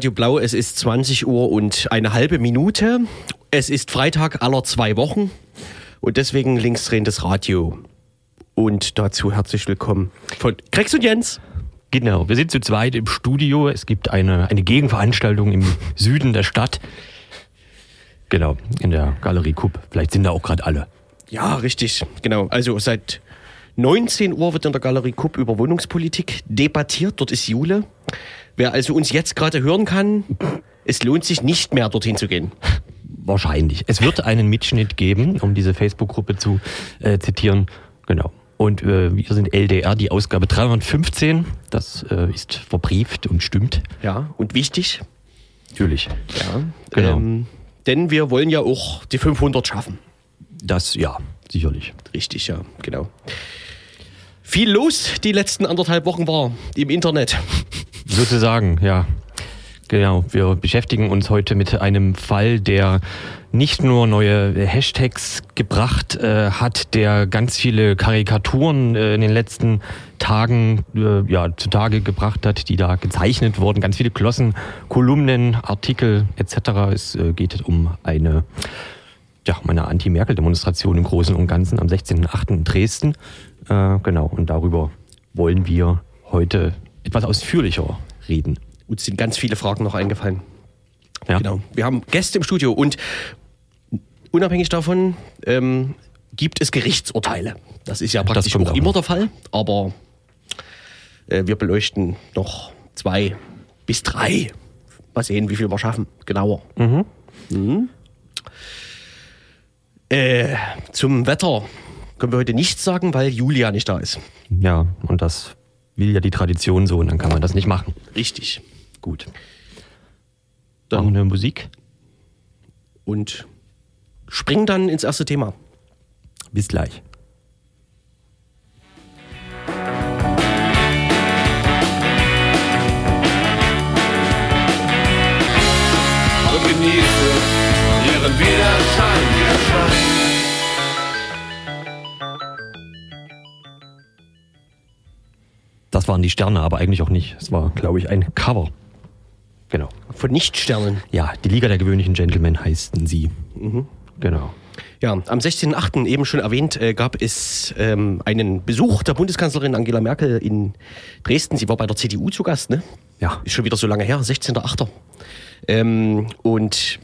Radio Blau, es ist 20 Uhr und eine halbe Minute. Es ist Freitag aller zwei Wochen und deswegen linksdrehendes Radio. Und dazu herzlich willkommen von Grex und Jens. Genau, wir sind zu zweit im Studio. Es gibt eine, eine Gegenveranstaltung im Süden der Stadt. Genau, in der Galerie Kupp. Vielleicht sind da auch gerade alle. Ja, richtig, genau. Also seit 19 Uhr wird in der Galerie Kupp über Wohnungspolitik debattiert. Dort ist Jule. Wer also uns jetzt gerade hören kann, es lohnt sich nicht mehr dorthin zu gehen. Wahrscheinlich. Es wird einen Mitschnitt geben, um diese Facebook-Gruppe zu äh, zitieren. Genau. Und äh, wir sind LDR, die Ausgabe 315. Das äh, ist verbrieft und stimmt. Ja, und wichtig. Natürlich. Ja, genau. Ähm, denn wir wollen ja auch die 500 schaffen. Das, ja, sicherlich. Richtig, ja, genau. Viel los die letzten anderthalb Wochen war im Internet. Sozusagen, ja. Genau, wir beschäftigen uns heute mit einem Fall, der nicht nur neue Hashtags gebracht äh, hat, der ganz viele Karikaturen äh, in den letzten Tagen äh, ja, zutage gebracht hat, die da gezeichnet wurden, ganz viele Glossen, Kolumnen, Artikel etc. Es äh, geht um eine, ja, eine Anti-Merkel-Demonstration im Großen und Ganzen am 16.08. in Dresden. Äh, genau, und darüber wollen wir heute etwas ausführlicher reden. Uns sind ganz viele Fragen noch eingefallen. Ja. Genau. Wir haben Gäste im Studio und unabhängig davon ähm, gibt es Gerichtsurteile. Das ist ja praktisch auch immer der Fall, aber äh, wir beleuchten noch zwei bis drei. Mal sehen, wie viel wir schaffen, genauer. Mhm. Mhm. Äh, zum Wetter können wir heute nichts sagen, weil Julia nicht da ist. Ja, und das will ja die Tradition so und dann kann man das nicht machen. Richtig. Gut. Dann Machen wir Musik. Und springen dann ins erste Thema. Bis gleich. Und genieße ihren Widerschein, Widerschein. Das waren die Sterne, aber eigentlich auch nicht. Es war, glaube ich, ein Cover. Genau. Von Nichtsternen. Ja, die Liga der gewöhnlichen Gentlemen heißen sie. Mhm. Genau. Ja, am 16.08. eben schon erwähnt, äh, gab es ähm, einen Besuch der Bundeskanzlerin Angela Merkel in Dresden. Sie war bei der CDU zu Gast, ne? Ja. Ist schon wieder so lange her, 16.08. Ähm, und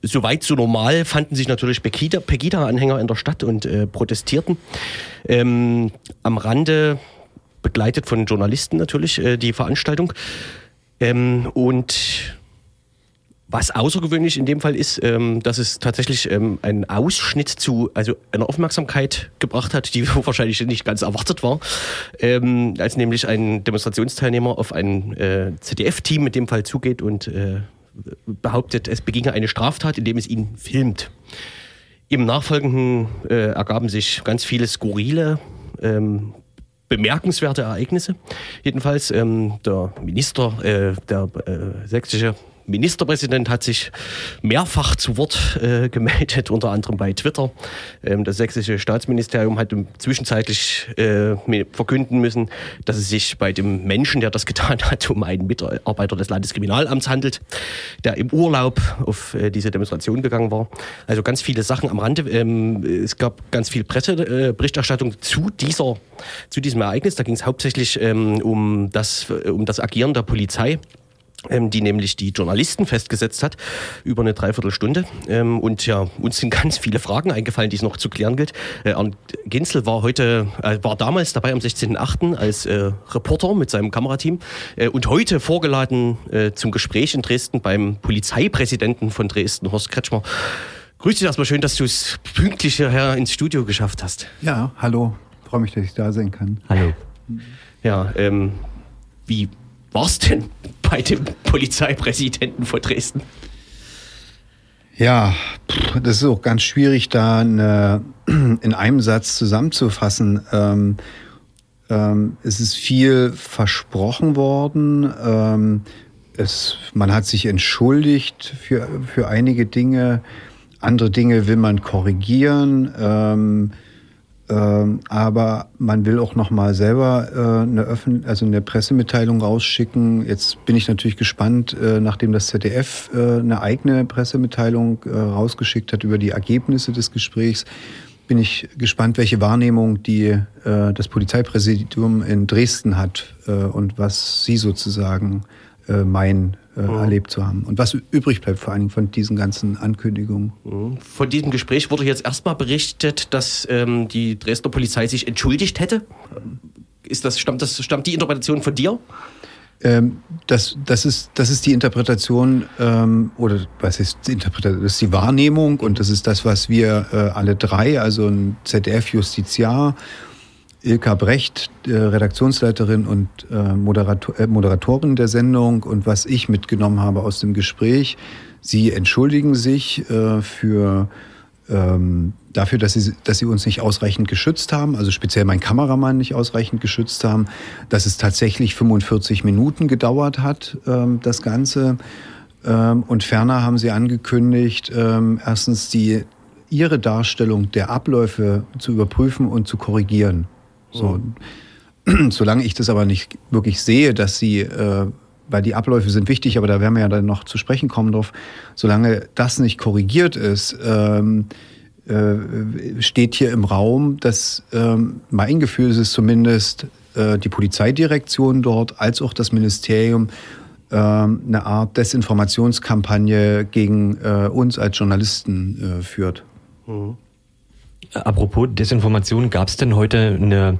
soweit so normal fanden sich natürlich Pegida-Anhänger in der Stadt und äh, protestierten. Ähm, am Rande begleitet von Journalisten natürlich äh, die Veranstaltung. Ähm, und was außergewöhnlich in dem Fall ist, ähm, dass es tatsächlich ähm, einen Ausschnitt zu, also einer Aufmerksamkeit gebracht hat, die wahrscheinlich nicht ganz erwartet war, ähm, als nämlich ein Demonstrationsteilnehmer auf ein äh, ZDF-Team in dem Fall zugeht und äh, behauptet, es beginge eine Straftat, indem es ihn filmt. Im Nachfolgenden äh, ergaben sich ganz viele skurrile ähm, bemerkenswerte Ereignisse. Jedenfalls ähm, der Minister, äh, der äh, sächsische Ministerpräsident hat sich mehrfach zu Wort äh, gemeldet, unter anderem bei Twitter. Ähm, das sächsische Staatsministerium hat zwischenzeitlich äh, verkünden müssen, dass es sich bei dem Menschen, der das getan hat, um einen Mitarbeiter des Landeskriminalamts handelt, der im Urlaub auf äh, diese Demonstration gegangen war. Also ganz viele Sachen am Rande. Ähm, es gab ganz viel Presseberichterstattung zu dieser, zu diesem Ereignis. Da ging es hauptsächlich ähm, um das, um das Agieren der Polizei die nämlich die Journalisten festgesetzt hat, über eine Dreiviertelstunde. Ähm, und ja, uns sind ganz viele Fragen eingefallen, die es noch zu klären gilt. Äh, Arndt Ginzel war heute, äh, war damals dabei am 16.8. als äh, Reporter mit seinem Kamerateam äh, und heute vorgeladen zum Gespräch in Dresden beim Polizeipräsidenten von Dresden, Horst Kretschmer. Grüß dich erstmal schön, dass du es pünktlich hierher ins Studio geschafft hast. Ja, hallo. Freue mich, dass ich da sein kann. Hallo. Ja, ähm, wie war's denn bei dem Polizeipräsidenten von Dresden? Ja, das ist auch ganz schwierig, da eine, in einem Satz zusammenzufassen. Ähm, ähm, es ist viel versprochen worden. Ähm, es, man hat sich entschuldigt für, für einige Dinge. Andere Dinge will man korrigieren. Ähm, aber man will auch noch mal selber äh, eine, Öffn also eine Pressemitteilung rausschicken. Jetzt bin ich natürlich gespannt, äh, nachdem das ZDF äh, eine eigene Pressemitteilung äh, rausgeschickt hat über die Ergebnisse des Gesprächs, bin ich gespannt, welche Wahrnehmung die, äh, das Polizeipräsidium in Dresden hat äh, und was sie sozusagen meinen äh, mhm. erlebt zu haben. Und was übrig bleibt vor allem von diesen ganzen Ankündigungen. Mhm. Von diesem Gespräch wurde jetzt erstmal berichtet, dass ähm, die Dresdner Polizei sich entschuldigt hätte. Ist das, stammt, das, stammt die Interpretation von dir? Ähm, das, das, ist, das ist die Interpretation, ähm, oder was ist die Interpretation? Das ist die Wahrnehmung und das ist das, was wir äh, alle drei, also ein ZDF-Justiziar Ilka Brecht, äh, Redaktionsleiterin und äh, Moderator, äh, Moderatorin der Sendung und was ich mitgenommen habe aus dem Gespräch. Sie entschuldigen sich für ähm, dafür, dass sie, dass sie uns nicht ausreichend geschützt haben, also speziell mein Kameramann nicht ausreichend geschützt haben, dass es tatsächlich 45 Minuten gedauert hat, ähm, das Ganze. Ähm, und ferner haben sie angekündigt, erstens die ihre Darstellung der Abläufe zu überprüfen und zu korrigieren. So, mhm. solange ich das aber nicht wirklich sehe, dass sie, äh, weil die Abläufe sind wichtig, aber da werden wir ja dann noch zu sprechen kommen drauf, solange das nicht korrigiert ist, ähm, äh, steht hier im Raum, dass ähm, mein Gefühl ist es zumindest, äh, die Polizeidirektion dort als auch das Ministerium ähm, eine Art Desinformationskampagne gegen äh, uns als Journalisten äh, führt. Mhm. Apropos Desinformation, gab es denn heute eine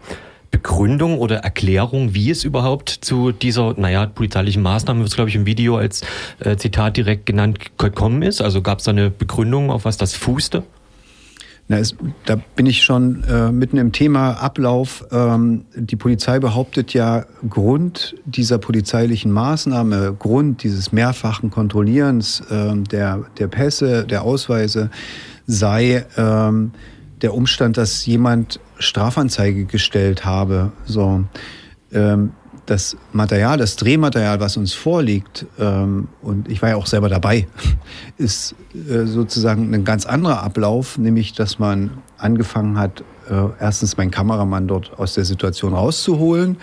Begründung oder Erklärung, wie es überhaupt zu dieser, naja, polizeilichen Maßnahme, es glaube ich im Video als äh, Zitat direkt genannt, gekommen ist? Also gab es da eine Begründung, auf was das fußte? Na, es, da bin ich schon äh, mitten im Thema Ablauf. Ähm, die Polizei behauptet ja, Grund dieser polizeilichen Maßnahme, Grund dieses mehrfachen Kontrollierens äh, der, der Pässe, der Ausweise sei, ähm, der Umstand, dass jemand Strafanzeige gestellt habe. So, ähm, das Material, das Drehmaterial, was uns vorliegt, ähm, und ich war ja auch selber dabei, ist äh, sozusagen ein ganz anderer Ablauf, nämlich dass man angefangen hat, äh, erstens meinen Kameramann dort aus der Situation rauszuholen,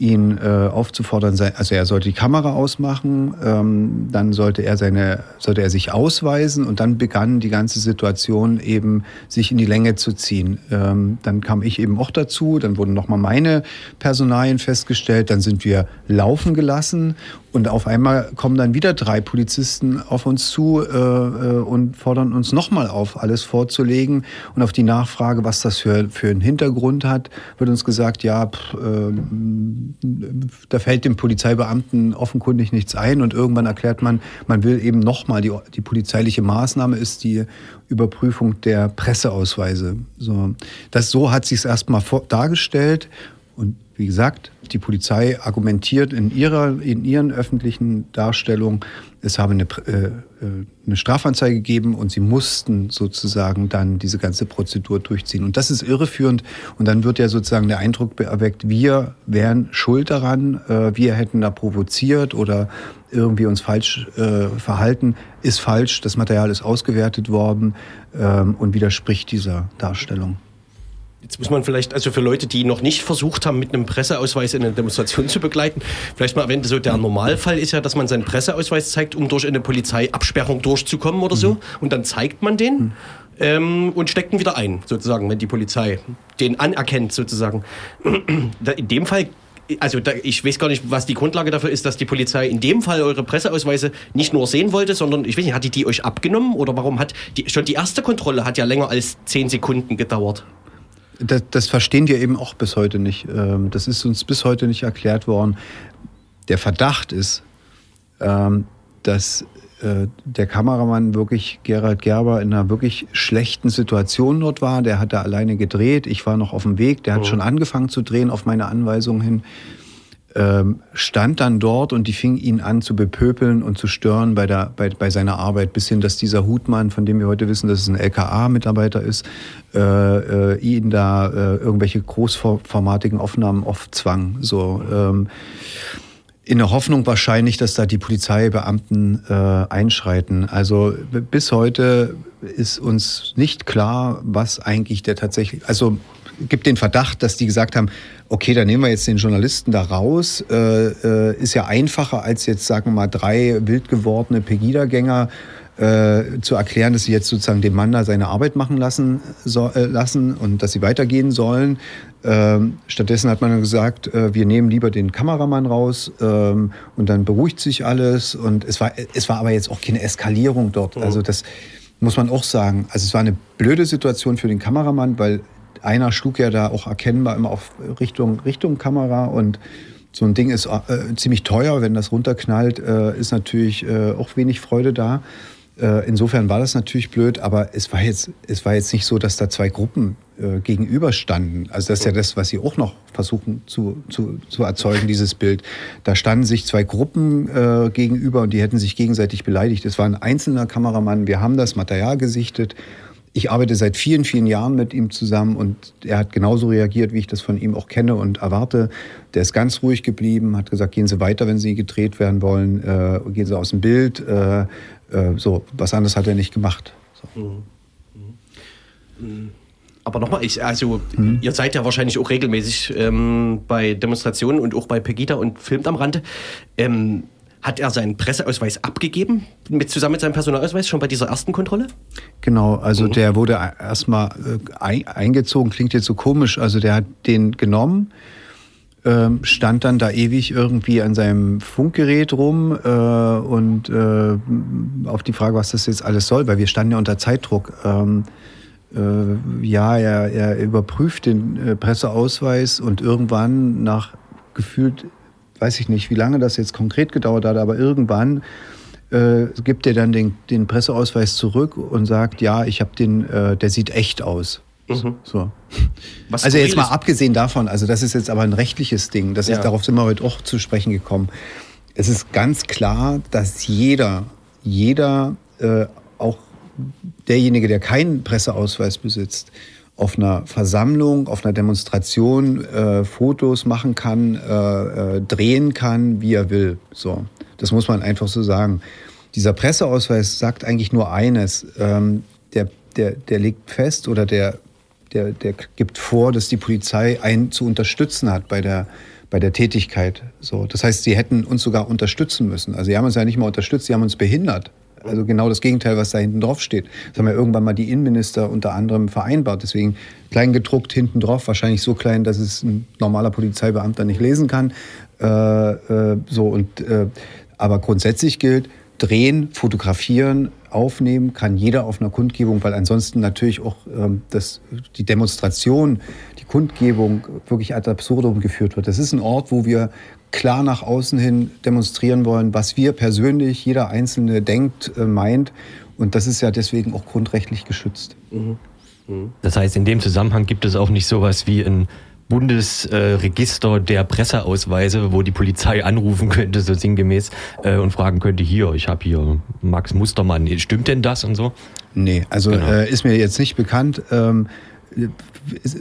ihn äh, aufzufordern, also er sollte die Kamera ausmachen, ähm, dann sollte er seine, sollte er sich ausweisen und dann begann die ganze Situation eben sich in die Länge zu ziehen. Ähm, dann kam ich eben auch dazu, dann wurden nochmal meine Personalien festgestellt, dann sind wir laufen gelassen und auf einmal kommen dann wieder drei Polizisten auf uns zu äh, äh und fordern uns nochmal auf, alles vorzulegen. Und auf die Nachfrage, was das für, für einen Hintergrund hat, wird uns gesagt, ja, pff, äh, da fällt dem Polizeibeamten offenkundig nichts ein. Und irgendwann erklärt man, man will eben nochmal, die, die polizeiliche Maßnahme ist die Überprüfung der Presseausweise. So, das, so hat sich es erstmal dargestellt. Und wie gesagt, die Polizei argumentiert in ihrer, in ihren öffentlichen Darstellungen, es habe eine, äh, äh, eine Strafanzeige gegeben und sie mussten sozusagen dann diese ganze Prozedur durchziehen. Und das ist irreführend. Und dann wird ja sozusagen der Eindruck erweckt, wir wären schuld daran, äh, wir hätten da provoziert oder irgendwie uns falsch äh, verhalten. Ist falsch, das Material ist ausgewertet worden ähm, und widerspricht dieser Darstellung. Jetzt muss man vielleicht, also für Leute, die noch nicht versucht haben, mit einem Presseausweis in eine Demonstration zu begleiten, vielleicht mal erwähnen, so der Normalfall ist ja, dass man seinen Presseausweis zeigt, um durch eine Polizeiabsperrung durchzukommen oder so. Mhm. Und dann zeigt man den. Mhm. Ähm, und steckt ihn wieder ein, sozusagen, wenn die Polizei den anerkennt, sozusagen. In dem Fall also da, ich weiß gar nicht, was die Grundlage dafür ist, dass die Polizei in dem Fall eure Presseausweise nicht nur sehen wollte, sondern ich weiß nicht, hat die die euch abgenommen oder warum hat die schon die erste Kontrolle hat ja länger als zehn Sekunden gedauert? Das, das verstehen wir eben auch bis heute nicht. Ähm, das ist uns bis heute nicht erklärt worden. Der Verdacht ist, ähm, dass äh, der Kameramann wirklich Gerald Gerber in einer wirklich schlechten Situation dort war. Der hat da alleine gedreht. Ich war noch auf dem Weg. Der hat oh. schon angefangen zu drehen auf meine Anweisung hin ähm, stand dann dort und die fing ihn an zu bepöpeln und zu stören bei, der, bei, bei seiner Arbeit, bis hin, dass dieser Hutmann, von dem wir heute wissen, dass es ein LKA-Mitarbeiter ist, äh, äh, ihn da äh, irgendwelche großformatigen Aufnahmen oft zwang. So, ähm, in der Hoffnung wahrscheinlich, dass da die Polizeibeamten äh, einschreiten. Also bis heute ist uns nicht klar, was eigentlich der tatsächlich, also gibt den Verdacht, dass die gesagt haben, okay, dann nehmen wir jetzt den Journalisten da raus. Äh, äh, ist ja einfacher als jetzt, sagen wir mal, drei wild gewordene Pegida-Gänger äh, zu erklären, dass sie jetzt sozusagen dem Mann da seine Arbeit machen lassen, so, äh, lassen und dass sie weitergehen sollen. Ähm, stattdessen hat man gesagt, äh, wir nehmen lieber den Kameramann raus ähm, und dann beruhigt sich alles. Und es war, es war aber jetzt auch keine Eskalierung dort. Mhm. Also das muss man auch sagen. Also es war eine blöde Situation für den Kameramann, weil einer schlug ja da auch erkennbar immer auf Richtung, Richtung Kamera und so ein Ding ist äh, ziemlich teuer. Wenn das runterknallt, äh, ist natürlich äh, auch wenig Freude da. Äh, insofern war das natürlich blöd, aber es war jetzt, es war jetzt nicht so, dass da zwei Gruppen äh, gegenüberstanden. Also das ist ja das, was sie auch noch versuchen zu, zu, zu erzeugen, dieses Bild. Da standen sich zwei Gruppen äh, gegenüber und die hätten sich gegenseitig beleidigt. Es war ein einzelner Kameramann. Wir haben das Material gesichtet. Ich arbeite seit vielen, vielen Jahren mit ihm zusammen und er hat genauso reagiert, wie ich das von ihm auch kenne und erwarte. Der ist ganz ruhig geblieben, hat gesagt, gehen Sie weiter, wenn Sie gedreht werden wollen, äh, gehen Sie aus dem Bild. Äh, äh, so, was anderes hat er nicht gemacht. So. Mhm. Mhm. Aber nochmal, ich, also mhm. ihr seid ja wahrscheinlich auch regelmäßig ähm, bei Demonstrationen und auch bei Pegida und filmt am Rande. Ähm, hat er seinen Presseausweis abgegeben, mit, zusammen mit seinem Personalausweis, schon bei dieser ersten Kontrolle? Genau, also mhm. der wurde erstmal äh, eingezogen, klingt jetzt so komisch. Also der hat den genommen, ähm, stand dann da ewig irgendwie an seinem Funkgerät rum äh, und äh, auf die Frage, was das jetzt alles soll, weil wir standen ja unter Zeitdruck. Ähm, äh, ja, er, er überprüft den Presseausweis und irgendwann nach gefühlt, weiß ich nicht, wie lange das jetzt konkret gedauert hat, aber irgendwann äh, gibt er dann den, den Presseausweis zurück und sagt, ja, ich habe den, äh, der sieht echt aus. Mhm. So. also jetzt mal abgesehen davon, also das ist jetzt aber ein rechtliches Ding, das ja. ist, darauf sind wir heute auch zu sprechen gekommen. Es ist ganz klar, dass jeder, jeder, äh, auch derjenige, der keinen Presseausweis besitzt, auf einer Versammlung, auf einer Demonstration äh, Fotos machen kann, äh, äh, drehen kann, wie er will. So, das muss man einfach so sagen. Dieser Presseausweis sagt eigentlich nur eines: ähm, der, der, der legt fest oder der der, der gibt vor, dass die Polizei einen zu unterstützen hat bei der, bei der Tätigkeit. So, das heißt, sie hätten uns sogar unterstützen müssen. Also sie haben uns ja nicht mal unterstützt, sie haben uns behindert. Also genau das Gegenteil, was da hinten drauf steht. Das haben ja irgendwann mal die Innenminister unter anderem vereinbart. Deswegen klein gedruckt hinten drauf, wahrscheinlich so klein, dass es ein normaler Polizeibeamter nicht lesen kann. Äh, äh, so und äh, aber grundsätzlich gilt, drehen, fotografieren, aufnehmen kann jeder auf einer Kundgebung, weil ansonsten natürlich auch ähm, das, die Demonstration, die Kundgebung wirklich ad absurdum geführt wird. Das ist ein Ort, wo wir klar nach außen hin demonstrieren wollen, was wir persönlich, jeder Einzelne denkt, äh, meint. Und das ist ja deswegen auch grundrechtlich geschützt. Mhm. Mhm. Das heißt, in dem Zusammenhang gibt es auch nicht sowas wie ein Bundesregister der Presseausweise, wo die Polizei anrufen könnte, so sinngemäß, äh, und fragen könnte, hier, ich habe hier Max Mustermann, stimmt denn das und so? Nee, also genau. äh, ist mir jetzt nicht bekannt. Ähm,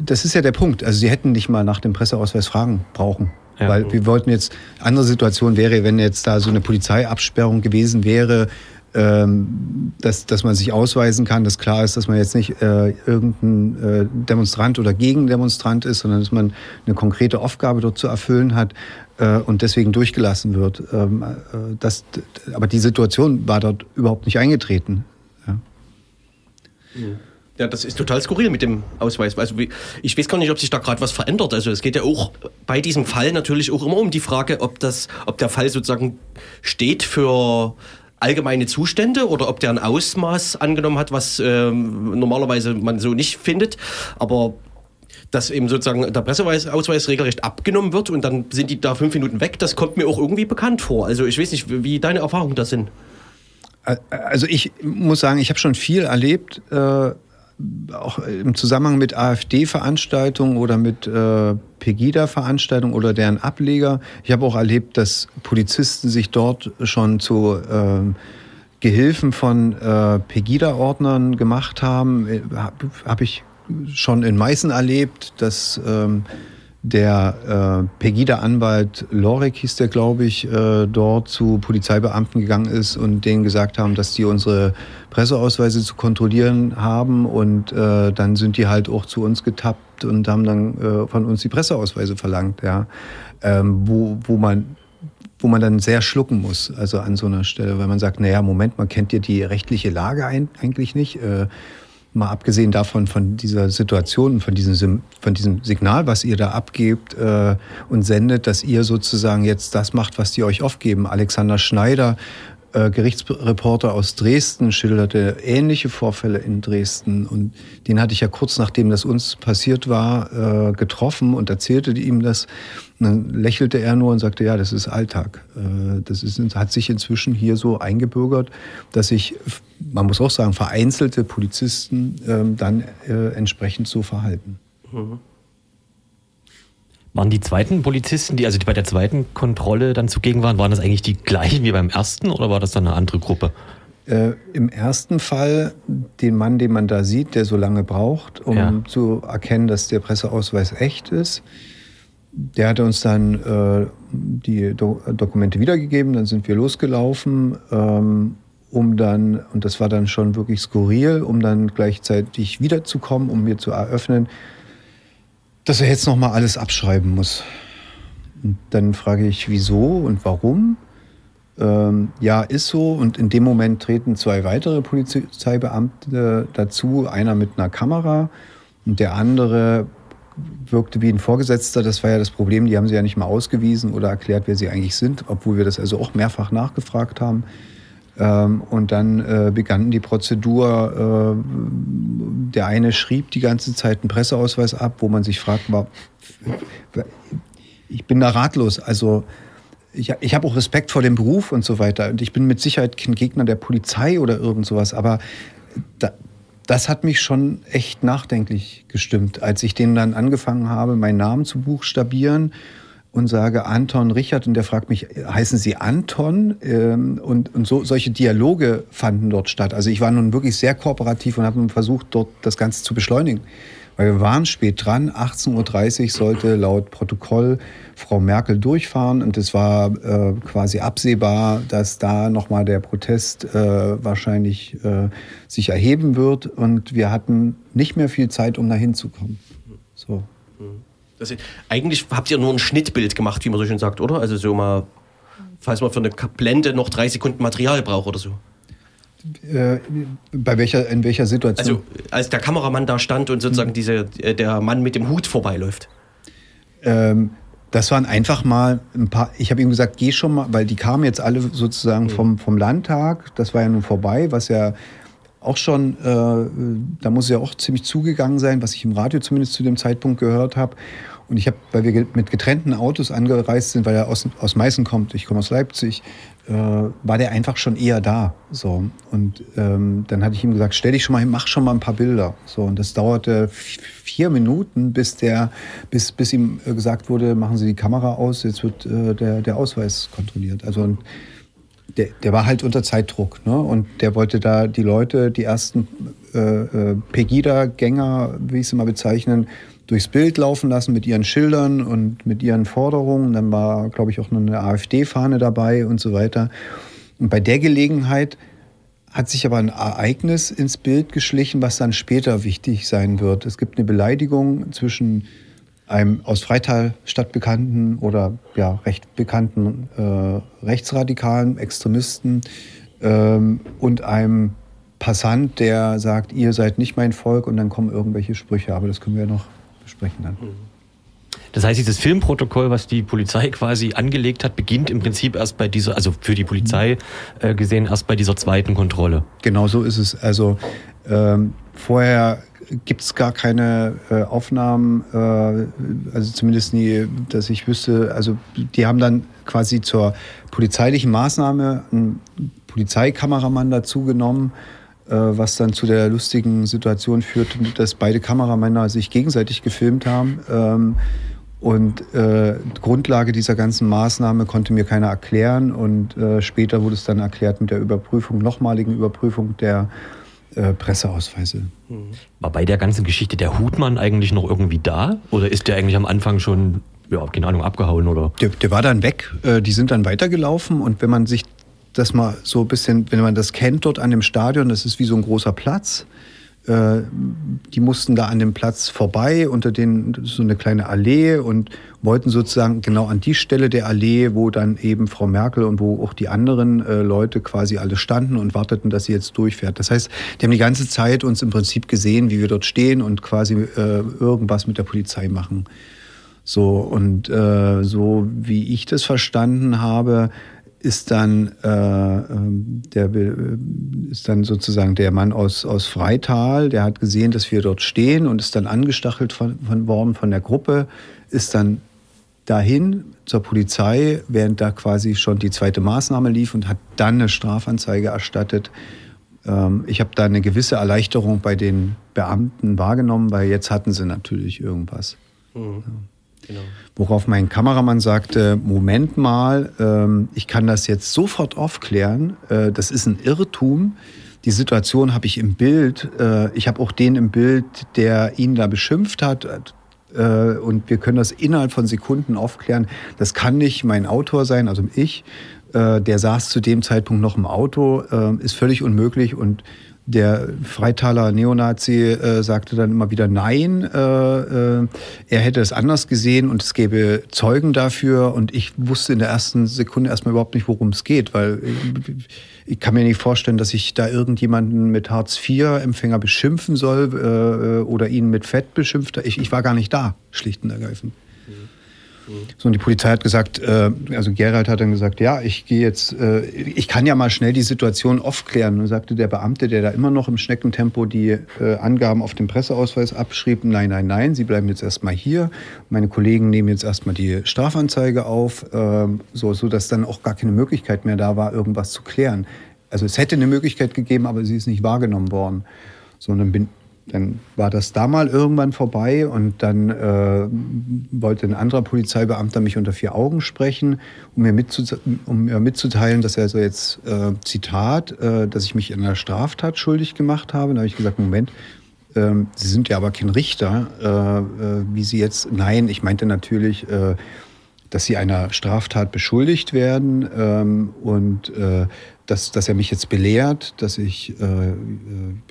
das ist ja der Punkt. Also sie hätten nicht mal nach dem Presseausweis fragen brauchen. Ja. Weil wir wollten jetzt, andere Situation wäre, wenn jetzt da so eine Polizeiabsperrung gewesen wäre, ähm, dass, dass man sich ausweisen kann, dass klar ist, dass man jetzt nicht äh, irgendein äh, Demonstrant oder Gegendemonstrant ist, sondern dass man eine konkrete Aufgabe dort zu erfüllen hat äh, und deswegen durchgelassen wird. Ähm, äh, das, aber die Situation war dort überhaupt nicht eingetreten. Ja. Ja, das ist total skurril mit dem Ausweis. Also ich weiß gar nicht, ob sich da gerade was verändert. Also es geht ja auch bei diesem Fall natürlich auch immer um die Frage, ob das, ob der Fall sozusagen steht für allgemeine Zustände oder ob der ein Ausmaß angenommen hat, was ähm, normalerweise man so nicht findet. Aber dass eben sozusagen der Presseausweis regelrecht abgenommen wird und dann sind die da fünf Minuten weg, das kommt mir auch irgendwie bekannt vor. Also ich weiß nicht, wie deine Erfahrungen da sind. Also ich muss sagen, ich habe schon viel erlebt. Äh auch im Zusammenhang mit AfD-Veranstaltungen oder mit äh, Pegida-Veranstaltungen oder deren Ableger. Ich habe auch erlebt, dass Polizisten sich dort schon zu äh, Gehilfen von äh, Pegida-Ordnern gemacht haben. Habe hab ich schon in Meißen erlebt, dass ähm, der äh, Pegida-Anwalt Lorek hieß der, glaube ich, äh, dort zu Polizeibeamten gegangen ist und denen gesagt haben, dass die unsere Presseausweise zu kontrollieren haben und äh, dann sind die halt auch zu uns getappt und haben dann äh, von uns die Presseausweise verlangt, ja, ähm, wo, wo man wo man dann sehr schlucken muss, also an so einer Stelle, weil man sagt, naja, Moment, man kennt ja die rechtliche Lage ein, eigentlich nicht. Mal abgesehen davon, von dieser Situation, von diesem, von diesem Signal, was ihr da abgebt äh, und sendet, dass ihr sozusagen jetzt das macht, was die euch aufgeben. Alexander Schneider, Gerichtsreporter aus Dresden, schilderte ähnliche Vorfälle in Dresden. Und den hatte ich ja kurz nachdem das uns passiert war, äh, getroffen und erzählte ihm das. Und dann lächelte er nur und sagte, ja, das ist Alltag. Äh, das ist, hat sich inzwischen hier so eingebürgert, dass sich, man muss auch sagen, vereinzelte Polizisten ähm, dann äh, entsprechend so verhalten. Mhm. Waren die zweiten Polizisten, die also die bei der zweiten Kontrolle dann zugegen waren, waren das eigentlich die gleichen wie beim ersten oder war das dann eine andere Gruppe? Äh, Im ersten Fall den Mann, den man da sieht, der so lange braucht, um ja. zu erkennen, dass der Presseausweis echt ist, der hatte uns dann äh, die Do Dokumente wiedergegeben, dann sind wir losgelaufen, ähm, um dann, und das war dann schon wirklich skurril, um dann gleichzeitig wiederzukommen, um mir zu eröffnen, dass er jetzt noch mal alles abschreiben muss. Und dann frage ich, wieso und warum? Ähm, ja, ist so. Und in dem Moment treten zwei weitere Polizeibeamte dazu, einer mit einer Kamera und der andere wirkte wie ein Vorgesetzter. Das war ja das Problem, die haben sie ja nicht mal ausgewiesen oder erklärt, wer sie eigentlich sind, obwohl wir das also auch mehrfach nachgefragt haben. Ähm, und dann äh, begann die Prozedur. Äh, der eine schrieb die ganze Zeit einen Presseausweis ab, wo man sich fragt, ich bin da ratlos. Also ich, ich habe auch Respekt vor dem Beruf und so weiter. Und ich bin mit Sicherheit kein Gegner der Polizei oder irgend sowas. Aber da, das hat mich schon echt nachdenklich gestimmt, als ich denen dann angefangen habe, meinen Namen zu buchstabieren und sage Anton Richard und der fragt mich, heißen Sie Anton? Ähm, und, und so, solche Dialoge fanden dort statt. Also ich war nun wirklich sehr kooperativ und habe versucht, dort das Ganze zu beschleunigen. Weil wir waren spät dran, 18.30 Uhr sollte laut Protokoll Frau Merkel durchfahren und es war äh, quasi absehbar, dass da nochmal der Protest äh, wahrscheinlich äh, sich erheben wird und wir hatten nicht mehr viel Zeit, um da hinzukommen. So. Mhm. Das, eigentlich habt ihr nur ein Schnittbild gemacht, wie man so schön sagt, oder? Also so mal, falls man für eine Blende noch drei Sekunden Material braucht oder so. Äh, bei welcher, in welcher Situation? Also als der Kameramann da stand und sozusagen diese, äh, der Mann mit dem Hut vorbeiläuft. Ähm, das waren einfach mal ein paar, ich habe ihm gesagt, geh schon mal, weil die kamen jetzt alle sozusagen mhm. vom, vom Landtag, das war ja nun vorbei, was ja auch schon, äh, da muss ja auch ziemlich zugegangen sein, was ich im Radio zumindest zu dem Zeitpunkt gehört habe. Und ich habe, weil wir mit getrennten Autos angereist sind, weil er aus, aus Meißen kommt, ich komme aus Leipzig, äh, war der einfach schon eher da. So. Und ähm, dann hatte ich ihm gesagt, stell dich schon mal hin, mach schon mal ein paar Bilder. So. Und das dauerte vier Minuten, bis, der, bis, bis ihm äh, gesagt wurde, machen Sie die Kamera aus, jetzt wird äh, der, der Ausweis kontrolliert. Also und, der, der war halt unter Zeitdruck. Ne? Und der wollte da die Leute, die ersten äh, äh, Pegida-Gänger, wie ich sie mal bezeichnen, durchs Bild laufen lassen mit ihren Schildern und mit ihren Forderungen. Dann war, glaube ich, auch eine AfD-Fahne dabei und so weiter. Und bei der Gelegenheit hat sich aber ein Ereignis ins Bild geschlichen, was dann später wichtig sein wird. Es gibt eine Beleidigung zwischen einem aus Freital stadtbekannten oder ja, recht bekannten äh, rechtsradikalen Extremisten ähm, und einem Passant, der sagt, ihr seid nicht mein Volk und dann kommen irgendwelche Sprüche, aber das können wir ja noch besprechen dann. Das heißt, dieses Filmprotokoll, was die Polizei quasi angelegt hat, beginnt im Prinzip erst bei dieser, also für die Polizei äh, gesehen, erst bei dieser zweiten Kontrolle. Genau so ist es. Also ähm, vorher gibt es gar keine äh, Aufnahmen, äh, also zumindest nie, dass ich wüsste. Also die haben dann quasi zur polizeilichen Maßnahme einen Polizeikameramann dazu genommen, äh, was dann zu der lustigen Situation führte, dass beide Kameramänner sich gegenseitig gefilmt haben. Ähm, und äh, Grundlage dieser ganzen Maßnahme konnte mir keiner erklären. Und äh, später wurde es dann erklärt mit der Überprüfung, nochmaligen Überprüfung der äh, Presseausweise. War bei der ganzen Geschichte der Hutmann eigentlich noch irgendwie da? Oder ist der eigentlich am Anfang schon, ja, keine Ahnung, abgehauen? Oder? Der, der war dann weg. Äh, die sind dann weitergelaufen und wenn man sich das mal so ein bisschen, wenn man das kennt dort an dem Stadion, das ist wie so ein großer Platz. Äh, die mussten da an dem Platz vorbei, unter den so eine kleine Allee und wollten sozusagen genau an die Stelle der Allee, wo dann eben Frau Merkel und wo auch die anderen äh, Leute quasi alle standen und warteten, dass sie jetzt durchfährt. Das heißt, die haben die ganze Zeit uns im Prinzip gesehen, wie wir dort stehen und quasi äh, irgendwas mit der Polizei machen. So und äh, so wie ich das verstanden habe, ist dann, äh, ähm, der, äh, ist dann sozusagen der Mann aus, aus Freital, der hat gesehen, dass wir dort stehen und ist dann angestachelt von, von worden von der Gruppe, ist dann dahin zur Polizei, während da quasi schon die zweite Maßnahme lief und hat dann eine Strafanzeige erstattet. Ähm, ich habe da eine gewisse Erleichterung bei den Beamten wahrgenommen, weil jetzt hatten sie natürlich irgendwas. Mhm. Ja. Genau. Worauf mein Kameramann sagte, Moment mal, ähm, ich kann das jetzt sofort aufklären, äh, das ist ein Irrtum. Die Situation habe ich im Bild. Äh, ich habe auch den im Bild, der ihn da beschimpft hat. Äh, und wir können das innerhalb von Sekunden aufklären. Das kann nicht mein Autor sein, also ich. Der saß zu dem Zeitpunkt noch im Auto, ist völlig unmöglich und der Freitaler Neonazi äh, sagte dann immer wieder Nein, äh, äh, er hätte es anders gesehen und es gäbe Zeugen dafür. Und ich wusste in der ersten Sekunde erstmal überhaupt nicht, worum es geht, weil ich, ich kann mir nicht vorstellen, dass ich da irgendjemanden mit Hartz-IV-Empfänger beschimpfen soll äh, oder ihn mit Fett beschimpft. Ich, ich war gar nicht da, schlicht und ergreifend. So, und die Polizei hat gesagt, äh, also Gerald hat dann gesagt, ja, ich gehe jetzt, äh, ich kann ja mal schnell die Situation aufklären. Und sagte der Beamte, der da immer noch im Schneckentempo die äh, Angaben auf dem Presseausweis abschrieb, nein, nein, nein, Sie bleiben jetzt erstmal hier. Meine Kollegen nehmen jetzt erstmal die Strafanzeige auf, äh, so, dass dann auch gar keine Möglichkeit mehr da war, irgendwas zu klären. Also es hätte eine Möglichkeit gegeben, aber sie ist nicht wahrgenommen worden. So, und dann bin, dann war das da mal irgendwann vorbei und dann äh, wollte ein anderer Polizeibeamter mich unter vier Augen sprechen, um mir, um mir mitzuteilen, dass er so jetzt, äh, Zitat, äh, dass ich mich in einer Straftat schuldig gemacht habe. Da habe ich gesagt, Moment, äh, Sie sind ja aber kein Richter. Äh, äh, wie Sie jetzt, nein, ich meinte natürlich, äh, dass Sie einer Straftat beschuldigt werden ähm, und äh, dass, dass er mich jetzt belehrt, dass ich äh, äh,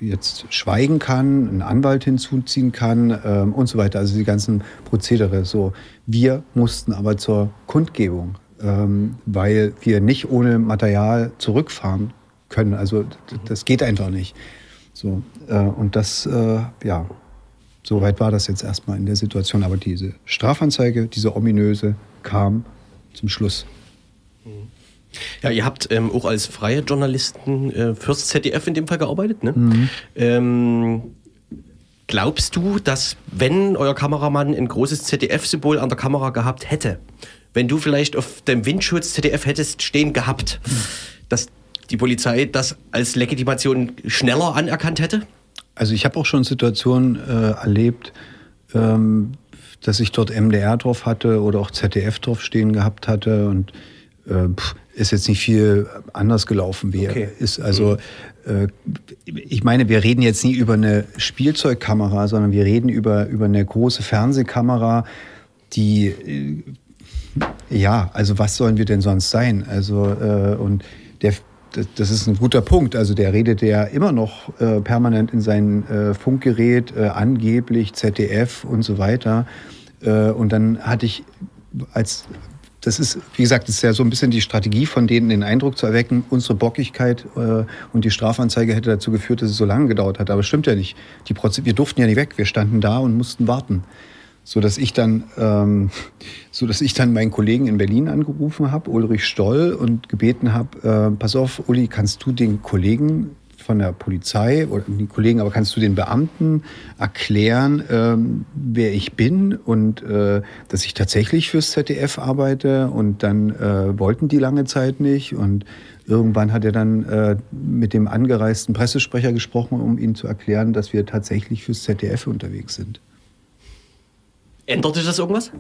jetzt schweigen kann, einen Anwalt hinzuziehen kann äh, und so weiter. Also die ganzen Prozedere. So, wir mussten aber zur Kundgebung, ähm, weil wir nicht ohne Material zurückfahren können. Also das geht einfach nicht. So äh, und das, äh, ja, soweit war das jetzt erstmal in der Situation. Aber diese Strafanzeige, diese ominöse, kam zum Schluss. Ja, ihr habt ähm, auch als freie Journalisten äh, fürs ZDF in dem Fall gearbeitet. Ne? Mhm. Ähm, glaubst du, dass wenn euer Kameramann ein großes ZDF-Symbol an der Kamera gehabt hätte, wenn du vielleicht auf dem Windschutz ZDF hättest stehen gehabt, mhm. dass die Polizei das als Legitimation schneller anerkannt hätte? Also ich habe auch schon Situationen äh, erlebt, ähm, dass ich dort MDR drauf hatte oder auch ZDF drauf stehen gehabt hatte und äh, ist jetzt nicht viel anders gelaufen wäre. Okay. Ist also, äh, ich meine, wir reden jetzt nie über eine Spielzeugkamera, sondern wir reden über, über eine große Fernsehkamera, die, äh, ja, also was sollen wir denn sonst sein? Also, äh, und der, das ist ein guter Punkt. Also der redet ja immer noch äh, permanent in sein äh, Funkgerät, äh, angeblich ZDF und so weiter. Äh, und dann hatte ich als das ist, wie gesagt, das ist ja so ein bisschen die Strategie von denen, den Eindruck zu erwecken, unsere Bockigkeit äh, und die Strafanzeige hätte dazu geführt, dass es so lange gedauert hat. Aber es stimmt ja nicht. Die Proze wir durften ja nicht weg. Wir standen da und mussten warten. So dass ich dann, ähm, so dass ich dann meinen Kollegen in Berlin angerufen habe, Ulrich Stoll, und gebeten habe, äh, pass auf, Uli, kannst du den Kollegen von der Polizei oder die Kollegen, aber kannst du den Beamten erklären, ähm, wer ich bin und äh, dass ich tatsächlich fürs ZDF arbeite und dann äh, wollten die lange Zeit nicht und irgendwann hat er dann äh, mit dem angereisten Pressesprecher gesprochen, um ihnen zu erklären, dass wir tatsächlich fürs ZDF unterwegs sind. Änderte das irgendwas?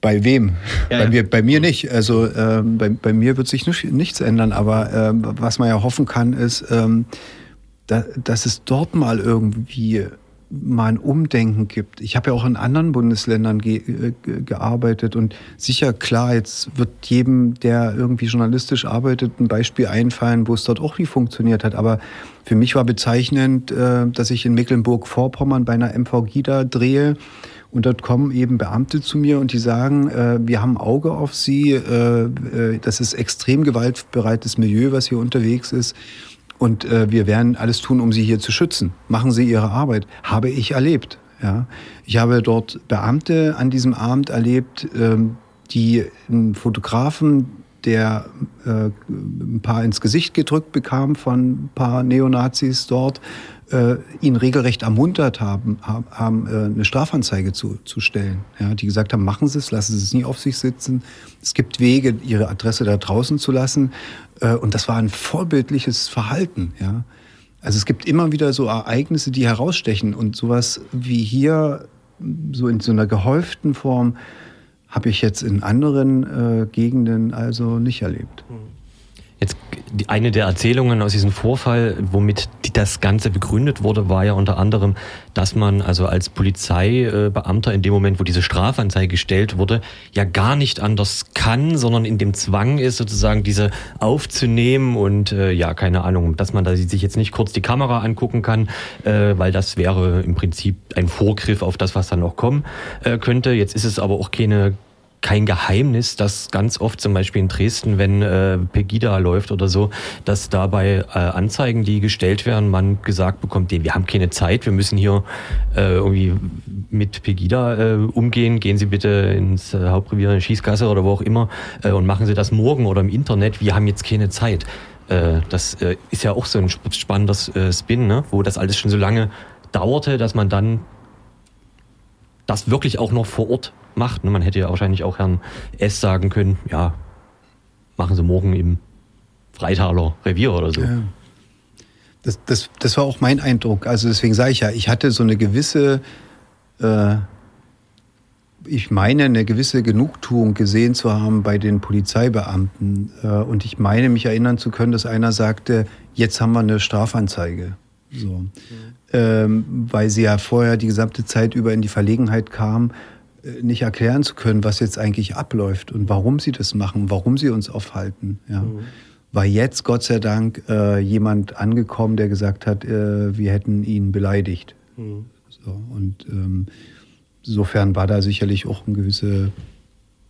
Bei wem? Ja, bei, ja. Mir, bei mir nicht. Also ähm, bei, bei, mir wird sich nicht, nichts ändern. Aber ähm, was man ja hoffen kann, ist, ähm, da, dass es dort mal irgendwie mal ein Umdenken gibt. Ich habe ja auch in anderen Bundesländern ge äh, gearbeitet und sicher, klar, jetzt wird jedem, der irgendwie journalistisch arbeitet, ein Beispiel einfallen, wo es dort auch nie funktioniert hat. Aber für mich war bezeichnend, äh, dass ich in Mecklenburg-Vorpommern bei einer MVG da drehe und dort kommen eben Beamte zu mir und die sagen, äh, wir haben Auge auf sie, das ist extrem gewaltbereites Milieu, was hier unterwegs ist. Und äh, wir werden alles tun, um sie hier zu schützen. Machen Sie Ihre Arbeit. Habe ich erlebt. Ja. Ich habe dort Beamte an diesem Abend erlebt, ähm, die einen Fotografen, der äh, ein paar ins Gesicht gedrückt bekam von ein paar Neonazis dort, äh, ihn regelrecht ermuntert haben, haben äh, eine Strafanzeige zu, zu stellen. Ja, die gesagt haben, machen Sie es, lassen Sie es nie auf sich sitzen. Es gibt Wege, Ihre Adresse da draußen zu lassen. Äh, und das war ein vorbildliches Verhalten. Ja. Also es gibt immer wieder so Ereignisse, die herausstechen. Und sowas wie hier, so in so einer gehäuften Form, habe ich jetzt in anderen äh, Gegenden also nicht erlebt. Mhm. Jetzt eine der Erzählungen aus diesem Vorfall, womit das Ganze begründet wurde, war ja unter anderem, dass man also als Polizeibeamter in dem Moment, wo diese Strafanzeige gestellt wurde, ja gar nicht anders kann, sondern in dem Zwang ist, sozusagen diese aufzunehmen und äh, ja, keine Ahnung, dass man da sich jetzt nicht kurz die Kamera angucken kann, äh, weil das wäre im Prinzip ein Vorgriff auf das, was dann noch kommen äh, könnte. Jetzt ist es aber auch keine kein Geheimnis, dass ganz oft zum Beispiel in Dresden, wenn äh, Pegida läuft oder so, dass dabei äh, Anzeigen, die gestellt werden, man gesagt bekommt, wir haben keine Zeit, wir müssen hier äh, irgendwie mit Pegida äh, umgehen, gehen Sie bitte ins äh, Hauptrevier, in Schießgasse oder wo auch immer äh, und machen Sie das morgen oder im Internet, wir haben jetzt keine Zeit. Äh, das äh, ist ja auch so ein spannender äh, Spin, ne? wo das alles schon so lange dauerte, dass man dann das wirklich auch noch vor Ort macht. Ne? Man hätte ja wahrscheinlich auch Herrn S. sagen können, ja, machen Sie morgen im Freitaler Revier oder so. Ja. Das, das, das war auch mein Eindruck. Also deswegen sage ich ja, ich hatte so eine gewisse, äh, ich meine, eine gewisse Genugtuung gesehen zu haben bei den Polizeibeamten. Äh, und ich meine, mich erinnern zu können, dass einer sagte, jetzt haben wir eine Strafanzeige. So. Mhm. Ähm, weil sie ja vorher die gesamte Zeit über in die Verlegenheit kam, äh, nicht erklären zu können, was jetzt eigentlich abläuft und warum sie das machen, warum sie uns aufhalten. Ja. Mhm. War jetzt Gott sei Dank äh, jemand angekommen, der gesagt hat, äh, wir hätten ihn beleidigt. Mhm. So, und ähm, insofern war da sicherlich auch eine gewisse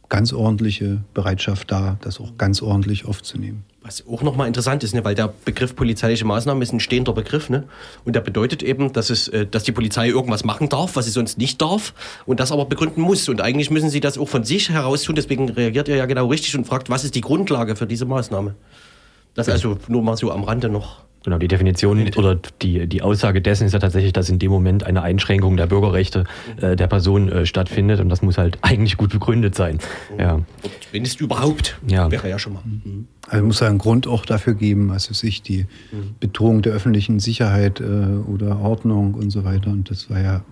ganz ordentliche Bereitschaft da, das auch ganz ordentlich aufzunehmen. Was auch nochmal interessant ist, ne, weil der Begriff polizeiliche Maßnahme ist ein stehender Begriff. Ne? Und der bedeutet eben, dass, es, äh, dass die Polizei irgendwas machen darf, was sie sonst nicht darf und das aber begründen muss. Und eigentlich müssen sie das auch von sich heraus tun. Deswegen reagiert er ja genau richtig und fragt, was ist die Grundlage für diese Maßnahme? Das also nur mal so am Rande noch. Genau, die Definition oder die, die Aussage dessen ist ja tatsächlich, dass in dem Moment eine Einschränkung der Bürgerrechte äh, der Person äh, stattfindet und das muss halt eigentlich gut begründet sein. Ja. Wenn es überhaupt, ja. wäre ja schon mal. Mhm. Also muss ja einen Grund auch dafür geben, also sich die mhm. Bedrohung der öffentlichen Sicherheit äh, oder Ordnung und so weiter. Und das war ja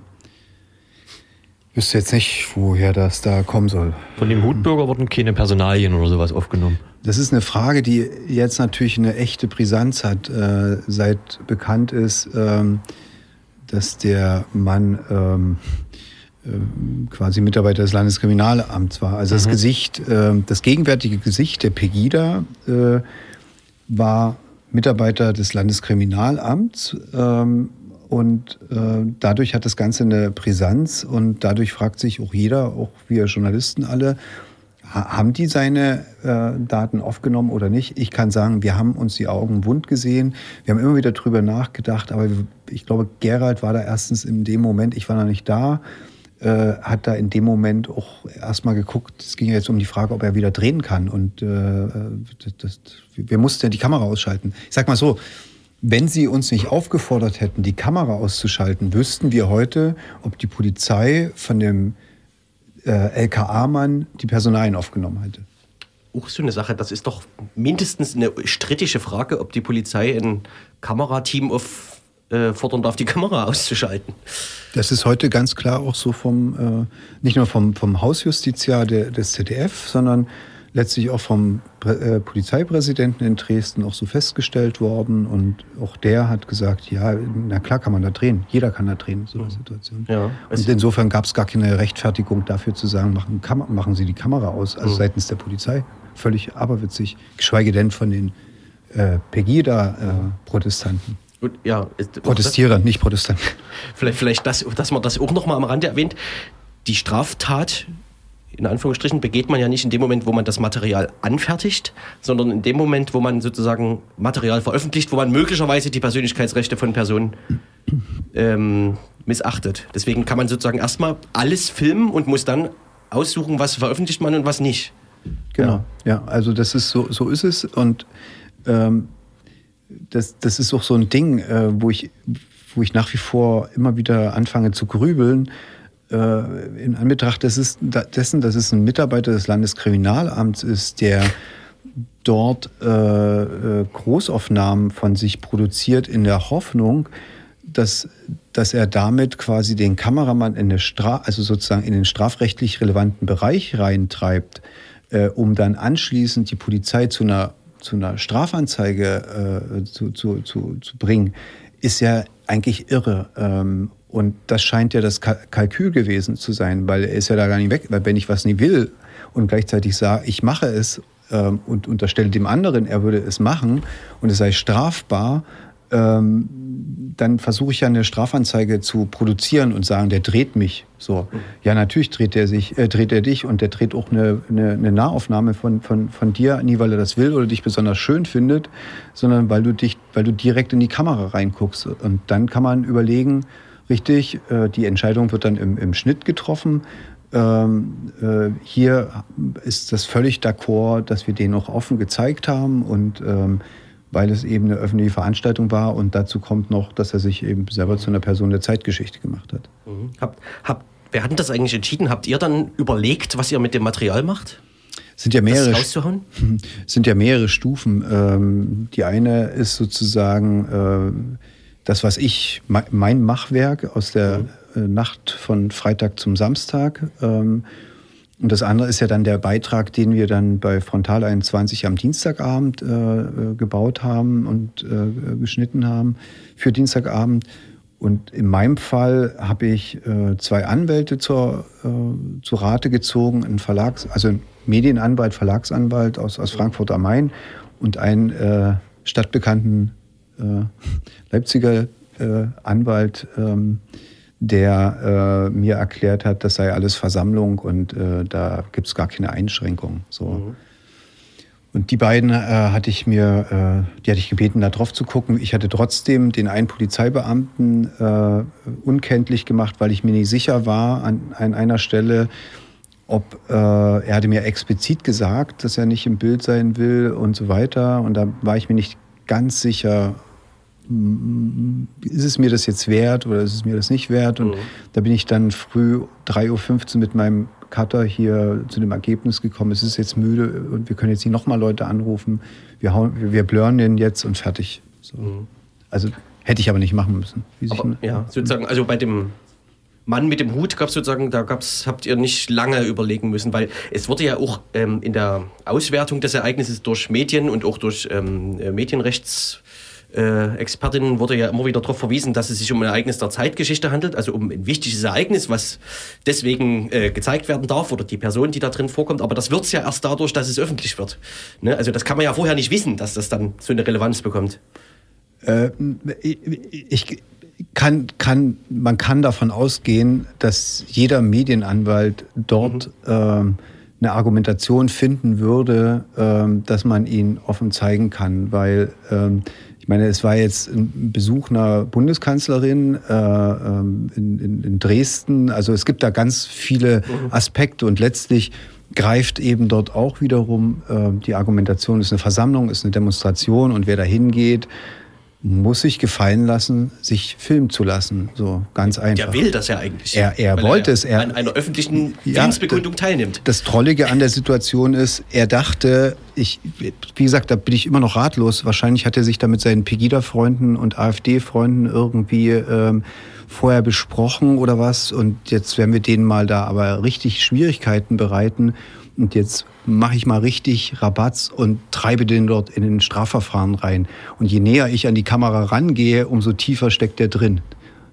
ich wüsste jetzt nicht, woher das da kommen soll. Von dem Hutbürger wurden keine Personalien oder sowas aufgenommen. Das ist eine Frage, die jetzt natürlich eine echte Brisanz hat, äh, seit bekannt ist, ähm, dass der Mann ähm, äh, quasi Mitarbeiter des Landeskriminalamts war. Also mhm. das Gesicht, äh, das gegenwärtige Gesicht der Pegida äh, war Mitarbeiter des Landeskriminalamts. Ähm, und äh, dadurch hat das Ganze eine Brisanz und dadurch fragt sich auch jeder, auch wir Journalisten alle, haben die seine äh, Daten aufgenommen oder nicht? Ich kann sagen, wir haben uns die Augen wund gesehen. Wir haben immer wieder drüber nachgedacht, aber ich glaube, Gerald war da erstens in dem Moment, ich war noch nicht da, äh, hat da in dem Moment auch erstmal geguckt, es ging ja jetzt um die Frage, ob er wieder drehen kann. Und äh, das, das, wir mussten ja die Kamera ausschalten. Ich sag mal so, wenn Sie uns nicht aufgefordert hätten, die Kamera auszuschalten, wüssten wir heute, ob die Polizei von dem äh, LKA-Mann die Personalien aufgenommen hätte. Auch so eine Sache, das ist doch mindestens eine strittige Frage, ob die Polizei ein Kamerateam auffordern äh, darf, die Kamera auszuschalten. Das ist heute ganz klar auch so vom, äh, nicht nur vom, vom Hausjustiziar der, des ZDF, sondern letztlich auch vom äh, Polizeipräsidenten in Dresden auch so festgestellt worden. Und auch der hat gesagt, ja, na klar kann man da drehen. Jeder kann da drehen in so einer mhm. Situation. Ja, und insofern gab es gar keine Rechtfertigung dafür zu sagen, machen, machen Sie die Kamera aus, also mhm. seitens der Polizei. Völlig aberwitzig. Geschweige denn von den äh, Pegida-Protestanten. Äh, ja, Protestierer, nicht Protestanten. Vielleicht, vielleicht das, dass man das auch noch mal am Rande erwähnt. Die Straftat in Anführungsstrichen begeht man ja nicht in dem Moment, wo man das Material anfertigt, sondern in dem Moment, wo man sozusagen Material veröffentlicht, wo man möglicherweise die Persönlichkeitsrechte von Personen ähm, missachtet. Deswegen kann man sozusagen erstmal alles filmen und muss dann aussuchen, was veröffentlicht man und was nicht. Genau, ja, ja also das ist so, so ist es und ähm, das, das ist auch so ein Ding, äh, wo, ich, wo ich nach wie vor immer wieder anfange zu grübeln äh, in Anbetracht dessen, dass es ein Mitarbeiter des Landeskriminalamts ist, der dort äh, äh, Großaufnahmen von sich produziert in der Hoffnung, dass, dass er damit quasi den Kameramann in, Stra also sozusagen in den strafrechtlich relevanten Bereich reintreibt, äh, um dann anschließend die Polizei zu einer, zu einer Strafanzeige äh, zu, zu, zu, zu bringen, ist ja eigentlich irre. Ähm, und das scheint ja das Kalkül gewesen zu sein, weil er ist ja da gar nicht weg. Weil wenn ich was nie will und gleichzeitig sage, ich mache es ähm, und unterstelle dem anderen, er würde es machen und es sei strafbar, ähm, dann versuche ich ja eine Strafanzeige zu produzieren und sagen, der dreht mich. So, ja, natürlich dreht er sich, äh, dreht er dich und der dreht auch eine, eine, eine Nahaufnahme von, von, von dir, nie weil er das will oder dich besonders schön findet, sondern weil du dich, weil du direkt in die Kamera reinguckst. Und dann kann man überlegen, richtig, äh, die Entscheidung wird dann im, im Schnitt getroffen. Ähm, äh, hier ist das völlig d'accord, dass wir den noch offen gezeigt haben und ähm, weil es eben eine öffentliche Veranstaltung war und dazu kommt noch, dass er sich eben selber zu einer Person der Zeitgeschichte gemacht hat. Mhm. Hab, hab, wer hat denn das eigentlich entschieden? Habt ihr dann überlegt, was ihr mit dem Material macht? Sind ja mehrere, sind ja mehrere Stufen. Ähm, die eine ist sozusagen äh, das, was ich, mein Machwerk aus der mhm. Nacht von Freitag zum Samstag. Ähm, und das andere ist ja dann der Beitrag, den wir dann bei Frontal 21 am Dienstagabend äh, äh, gebaut haben und äh, geschnitten haben für Dienstagabend. Und in meinem Fall habe ich äh, zwei Anwälte zur, äh, zur Rate gezogen, ein Verlags-, also ein Medienanwalt, Verlagsanwalt aus, aus Frankfurt am Main und einen äh, stadtbekannten äh, Leipziger äh, Anwalt, ähm, der äh, mir erklärt hat, das sei alles Versammlung und da gibt es gar keine Einschränkung. So. Mhm. Und die beiden äh, hatte ich mir, äh, die hatte ich gebeten, da drauf zu gucken. Ich hatte trotzdem den einen Polizeibeamten äh, unkenntlich gemacht, weil ich mir nicht sicher war an, an einer Stelle, ob er hatte mir explizit gesagt, dass er nicht im Bild sein will und so weiter. Und da war ich mir nicht ganz sicher, ist es mir das jetzt wert oder ist es mir das nicht wert? Und mhm. da bin ich dann früh 3.15 Uhr mit meinem Cutter hier zu dem Ergebnis gekommen, es ist jetzt müde und wir können jetzt nicht nochmal Leute anrufen. Wir, hauen, wir blurren den jetzt und fertig. So. Mhm. Also hätte ich aber nicht machen müssen. Aber, ja, sozusagen, also bei dem Mann mit dem Hut gab es sozusagen, da gab's, habt ihr nicht lange überlegen müssen, weil es wurde ja auch ähm, in der Auswertung des Ereignisses durch Medien und auch durch ähm, Medienrechts äh, Expertinnen wurde ja immer wieder darauf verwiesen, dass es sich um ein Ereignis der Zeitgeschichte handelt, also um ein wichtiges Ereignis, was deswegen äh, gezeigt werden darf oder die Person, die da drin vorkommt. Aber das wird es ja erst dadurch, dass es öffentlich wird. Ne? Also das kann man ja vorher nicht wissen, dass das dann so eine Relevanz bekommt. Äh, ich kann, kann, man kann davon ausgehen, dass jeder Medienanwalt dort mhm. ähm, eine Argumentation finden würde, ähm, dass man ihn offen zeigen kann, weil ähm, ich meine, es war jetzt ein Besuch einer Bundeskanzlerin äh, ähm, in, in, in, Dresden. Also es gibt da ganz viele mhm. Aspekte und letztlich greift eben dort auch wiederum die Argumentation, es ist eine Versammlung, es ist eine Demonstration und wer da hingeht, muss sich gefallen lassen, sich filmen zu lassen. So ganz einfach. Der will das ja eigentlich. Er, er wollte er es. Er an einer öffentlichen ja, Willensbekundung teilnimmt. Das Trollige an der Situation ist, er dachte, ich, wie gesagt, da bin ich immer noch ratlos. Wahrscheinlich hat er sich da mit seinen Pegida-Freunden und AfD-Freunden irgendwie ähm, vorher besprochen oder was. Und jetzt werden wir denen mal da aber richtig Schwierigkeiten bereiten. Und jetzt mache ich mal richtig Rabatz und treibe den dort in den Strafverfahren rein. Und je näher ich an die Kamera rangehe, umso tiefer steckt der drin.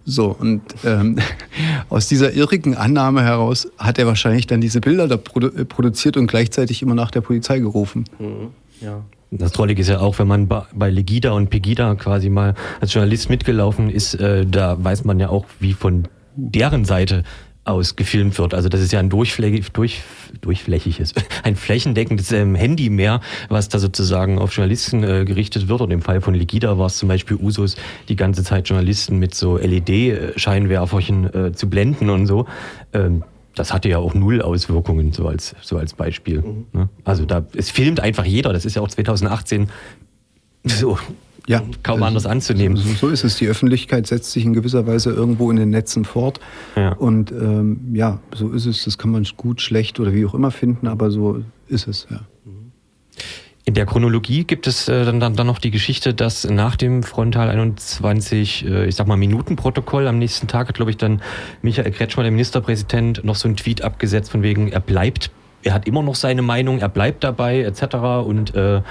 So, und ähm, aus dieser irrigen Annahme heraus hat er wahrscheinlich dann diese Bilder da produ äh, produziert und gleichzeitig immer nach der Polizei gerufen. Mhm. Ja. Das Trollige ist ja auch, wenn man bei Legida und Pegida quasi mal als Journalist mitgelaufen ist, äh, da weiß man ja auch, wie von deren Seite aus gefilmt wird. Also das ist ja ein durchflächig, durch, durchflächiges, ein flächendeckendes ähm, Handy mehr, was da sozusagen auf Journalisten äh, gerichtet wird. Und im Fall von Legida war es zum Beispiel Usus, die ganze Zeit Journalisten mit so LED-Scheinwerferchen äh, zu blenden und so. Ähm, das hatte ja auch null Auswirkungen, so als, so als Beispiel. Mhm. Ne? Also da, es filmt einfach jeder. Das ist ja auch 2018 so ja, kaum also, anders anzunehmen. So, so, ist es. Die Öffentlichkeit setzt sich in gewisser Weise irgendwo in den Netzen fort. Ja. Und ähm, ja, so ist es. Das kann man gut, schlecht oder wie auch immer finden, aber so ist es, ja. In der Chronologie gibt es äh, dann, dann, dann noch die Geschichte, dass nach dem Frontal 21, äh, ich sag mal, Minutenprotokoll am nächsten Tag hat, glaube ich, dann Michael Kretschmer, der Ministerpräsident, noch so einen Tweet abgesetzt von wegen, er bleibt er hat immer noch seine Meinung, er bleibt dabei etc. Und äh,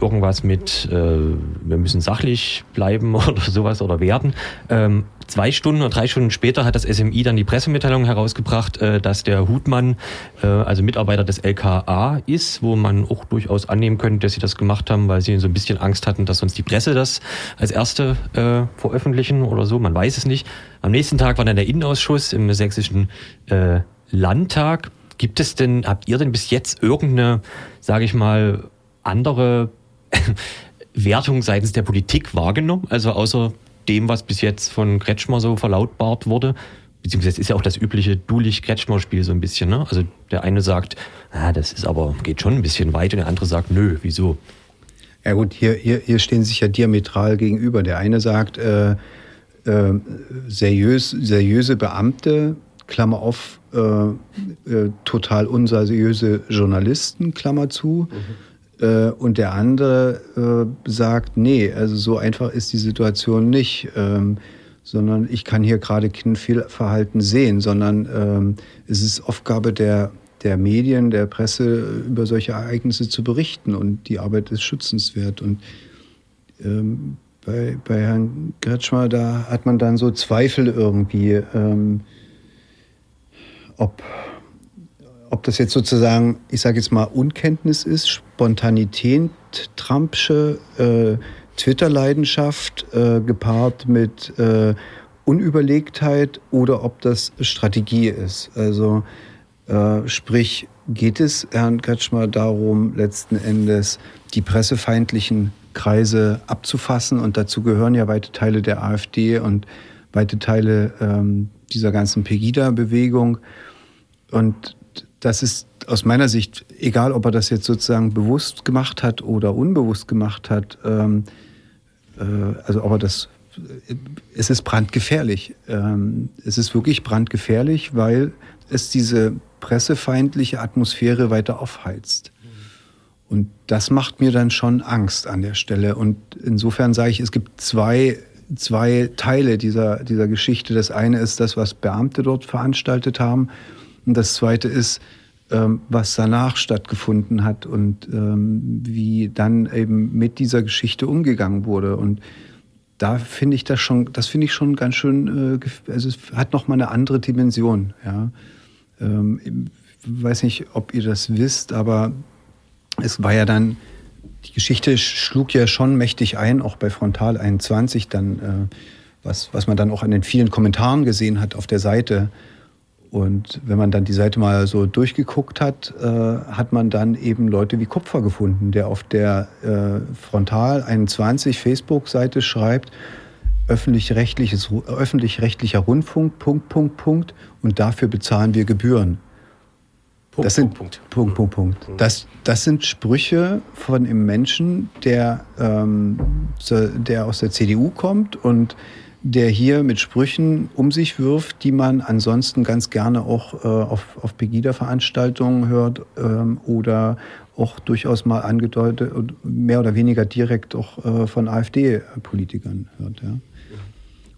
irgendwas mit, äh, wir müssen sachlich bleiben oder sowas oder werden. Ähm, zwei Stunden oder drei Stunden später hat das SMI dann die Pressemitteilung herausgebracht, äh, dass der Hutmann, äh, also Mitarbeiter des LKA ist, wo man auch durchaus annehmen könnte, dass sie das gemacht haben, weil sie so ein bisschen Angst hatten, dass sonst die Presse das als erste äh, veröffentlichen oder so. Man weiß es nicht. Am nächsten Tag war dann der Innenausschuss im sächsischen äh, Landtag. Gibt es denn, habt ihr denn bis jetzt irgendeine, sage ich mal, andere Wertung seitens der Politik wahrgenommen? Also außer dem, was bis jetzt von Kretschmer so verlautbart wurde? Beziehungsweise ist ja auch das übliche Dulich-Kretschmer-Spiel so ein bisschen. Ne? Also der eine sagt, ah, das ist aber, geht schon ein bisschen weit und der andere sagt, nö, wieso? Ja gut, hier, hier, hier stehen sich ja diametral gegenüber. Der eine sagt, äh, äh, seriös, seriöse Beamte, Klammer auf, äh, äh total unseriöse Journalisten, Klammer zu. Mhm äh, und der andere äh, sagt, nee, also so einfach ist die Situation nicht, ähm, sondern ich kann hier gerade kein Fehlverhalten sehen, sondern ähm, es ist Aufgabe der, der Medien, der Presse, über solche Ereignisse zu berichten und die Arbeit ist schützenswert. Und ähm, bei, bei Herrn Kretschmer, da hat man dann so Zweifel irgendwie, ähm, ob ob das jetzt sozusagen, ich sage jetzt mal, Unkenntnis ist, Spontanität, Trumpsche äh, Twitter-Leidenschaft äh, gepaart mit äh, Unüberlegtheit oder ob das Strategie ist. Also äh, sprich, geht es Herrn Kretschmer darum, letzten Endes die pressefeindlichen Kreise abzufassen und dazu gehören ja weite Teile der AfD und weite Teile ähm, dieser ganzen Pegida-Bewegung. Und das ist aus meiner Sicht, egal ob er das jetzt sozusagen bewusst gemacht hat oder unbewusst gemacht hat, ähm, äh, also ob er das, es ist brandgefährlich. Ähm, es ist wirklich brandgefährlich, weil es diese pressefeindliche Atmosphäre weiter aufheizt. Und das macht mir dann schon Angst an der Stelle. Und insofern sage ich, es gibt zwei, zwei Teile dieser, dieser Geschichte. Das eine ist das, was Beamte dort veranstaltet haben. Und das Zweite ist, ähm, was danach stattgefunden hat und ähm, wie dann eben mit dieser Geschichte umgegangen wurde. Und da finde ich das schon, das finde ich schon ganz schön, äh, also es hat nochmal eine andere Dimension. Ja. Ähm, ich weiß nicht, ob ihr das wisst, aber es war ja dann, die Geschichte schlug ja schon mächtig ein, auch bei Frontal 21 dann, äh, was, was man dann auch an den vielen Kommentaren gesehen hat auf der Seite. Und wenn man dann die Seite mal so durchgeguckt hat, äh, hat man dann eben Leute wie Kupfer gefunden, der auf der äh, Frontal 21 Facebook-Seite schreibt, öffentlich-rechtliches, öffentlich-rechtlicher Rundfunk, Punkt, Punkt, Punkt, und dafür bezahlen wir Gebühren. Punkt, das sind, Punkt, Punkt, Punkt, Punkt. Mhm. Das, das sind Sprüche von einem Menschen, der, ähm, der aus der CDU kommt und der hier mit Sprüchen um sich wirft, die man ansonsten ganz gerne auch äh, auf, auf Pegida-Veranstaltungen hört ähm, oder auch durchaus mal angedeutet, mehr oder weniger direkt auch äh, von AfD-Politikern hört. Ja.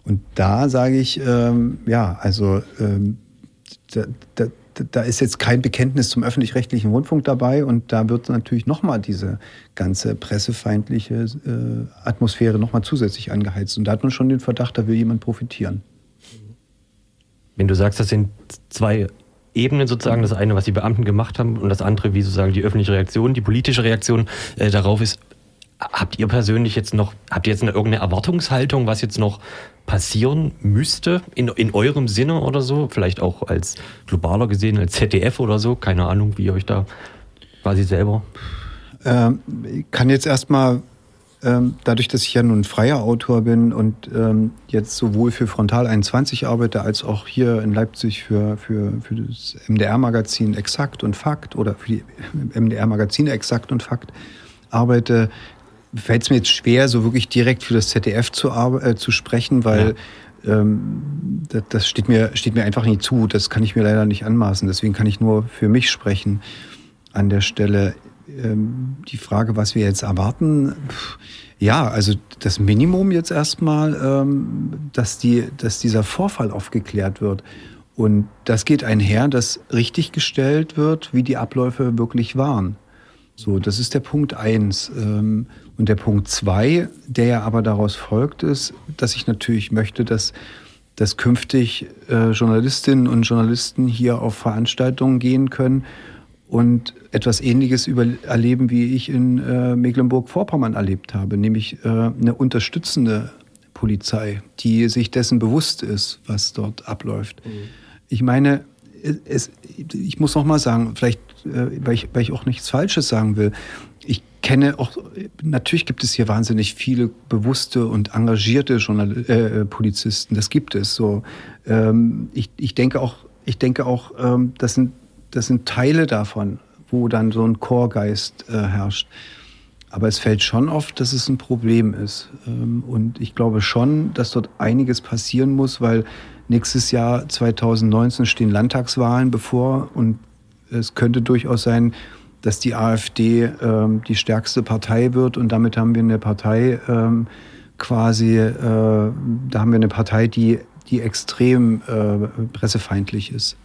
Und da sage ich, ähm, ja, also ähm, da, da ist jetzt kein Bekenntnis zum öffentlich-rechtlichen Rundfunk dabei und da wird natürlich nochmal diese ganze pressefeindliche äh, Atmosphäre nochmal zusätzlich angeheizt. Und da hat man schon den Verdacht, da will jemand profitieren. Wenn du sagst, das sind zwei Ebenen sozusagen, das eine, was die Beamten gemacht haben und das andere, wie sozusagen die öffentliche Reaktion, die politische Reaktion äh, darauf ist, habt ihr persönlich jetzt noch, habt ihr jetzt eine, irgendeine Erwartungshaltung, was jetzt noch passieren müsste in, in eurem Sinne oder so? Vielleicht auch als globaler gesehen, als ZDF oder so? Keine Ahnung, wie ihr euch da quasi selber. Ähm, ich kann jetzt erstmal, ähm, dadurch, dass ich ja nun freier Autor bin und ähm, jetzt sowohl für Frontal 21 arbeite, als auch hier in Leipzig für, für, für das MDR-Magazin Exakt und Fakt oder für die MDR-Magazine Exakt und Fakt arbeite, fällt es mir jetzt schwer, so wirklich direkt für das ZDF zu, äh, zu sprechen, weil ja. ähm, das, das, steht, mir, steht mir einfach nicht zu. Das kann ich mir leider nicht anmaßen. Deswegen kann ich nur für mich sprechen an der Stelle. Ähm, die Frage, was wir jetzt erwarten, pff, ja, also das Minimum jetzt erstmal, ähm, dass, die, dass dieser Vorfall aufgeklärt wird. Und das geht einher, dass richtig gestellt wird, wie die Abläufe wirklich waren. So, das ist der Punkt eins. Ähm, und der Punkt zwei, der ja aber daraus folgt, ist, dass ich natürlich möchte, dass, dass künftig äh, Journalistinnen und Journalisten hier auf Veranstaltungen gehen können und etwas Ähnliches über, erleben, wie ich in äh, Mecklenburg-Vorpommern erlebt habe, nämlich äh, eine unterstützende Polizei, die sich dessen bewusst ist, was dort abläuft. Mhm. Ich meine, es, ich muss noch mal sagen, vielleicht, weil, ich, weil ich auch nichts Falsches sagen will, ich kenne auch, natürlich gibt es hier wahnsinnig viele bewusste und engagierte Journal äh, Polizisten. Das gibt es so. Ähm, ich, ich denke auch, ich denke auch, ähm, das sind, das sind Teile davon, wo dann so ein Chorgeist äh, herrscht. Aber es fällt schon auf, dass es ein Problem ist. Ähm, und ich glaube schon, dass dort einiges passieren muss, weil nächstes Jahr 2019 stehen Landtagswahlen bevor und es könnte durchaus sein, dass die AfD ähm, die stärkste Partei wird und damit haben wir eine Partei ähm, quasi, äh, da haben wir eine Partei, die, die extrem äh, pressefeindlich ist.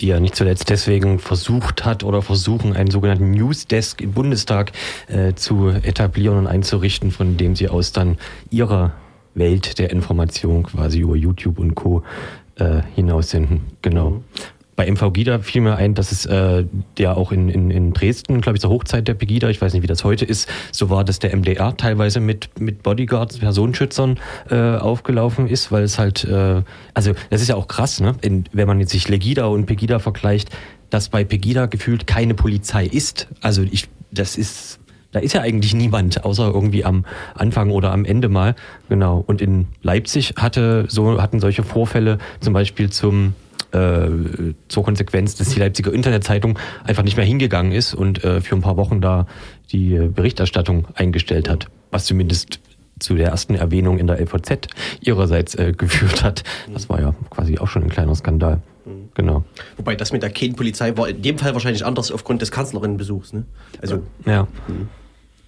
Die ja nicht zuletzt deswegen versucht hat oder versuchen, einen sogenannten Newsdesk im Bundestag äh, zu etablieren und einzurichten, von dem sie aus dann ihrer Welt der Information quasi über YouTube und Co. Äh, hinaussenden. Genau. Bei MV Gida fiel mir ein, dass es äh, der auch in, in, in Dresden, glaube ich, zur Hochzeit der Pegida, ich weiß nicht, wie das heute ist, so war, dass der MDR teilweise mit, mit Bodyguards, Personenschützern äh, aufgelaufen ist, weil es halt, äh, also das ist ja auch krass, ne? In, wenn man jetzt sich Legida und Pegida vergleicht, dass bei Pegida gefühlt keine Polizei ist. Also ich, das ist da ist ja eigentlich niemand, außer irgendwie am Anfang oder am Ende mal. Genau. Und in Leipzig hatte so, hatten solche Vorfälle zum Beispiel zum äh, zur Konsequenz, dass die Leipziger Internetzeitung einfach nicht mehr hingegangen ist und äh, für ein paar Wochen da die Berichterstattung eingestellt hat. Was zumindest zu der ersten Erwähnung in der LVZ ihrerseits äh, geführt hat. Das war ja quasi auch schon ein kleiner Skandal. Genau. Wobei das mit der Kane-Polizei war in dem Fall wahrscheinlich anders aufgrund des Kanzlerinnenbesuchs. Ne? Also, ja. Mhm.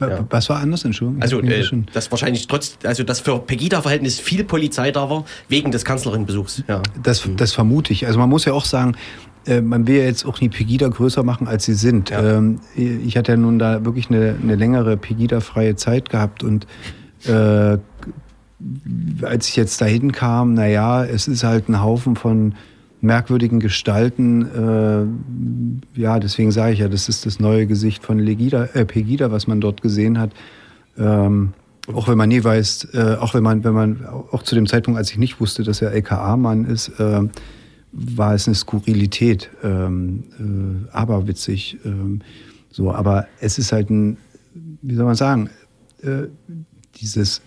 Ja. Was war anders, Entschuldigung? Also, äh, dass wahrscheinlich trotz, also dass für Pegida-Verhältnis viel Polizei da war, wegen des Kanzlerinnenbesuchs. Ja. Das, mhm. das vermute ich. Also man muss ja auch sagen, äh, man will ja jetzt auch nicht Pegida größer machen, als sie sind. Ja. Ähm, ich hatte ja nun da wirklich eine, eine längere Pegida-freie Zeit gehabt und äh, als ich jetzt dahin kam, naja, es ist halt ein Haufen von merkwürdigen Gestalten. Äh, ja, deswegen sage ich ja, das ist das neue Gesicht von Legida, äh, Pegida, was man dort gesehen hat. Ähm, auch wenn man nie weiß, äh, auch wenn man, wenn man, auch zu dem Zeitpunkt, als ich nicht wusste, dass er LKA-Mann ist, äh, war es eine Skurrilität, ähm, äh, aber witzig. Ähm, so, aber es ist halt ein, wie soll man sagen, äh, dieses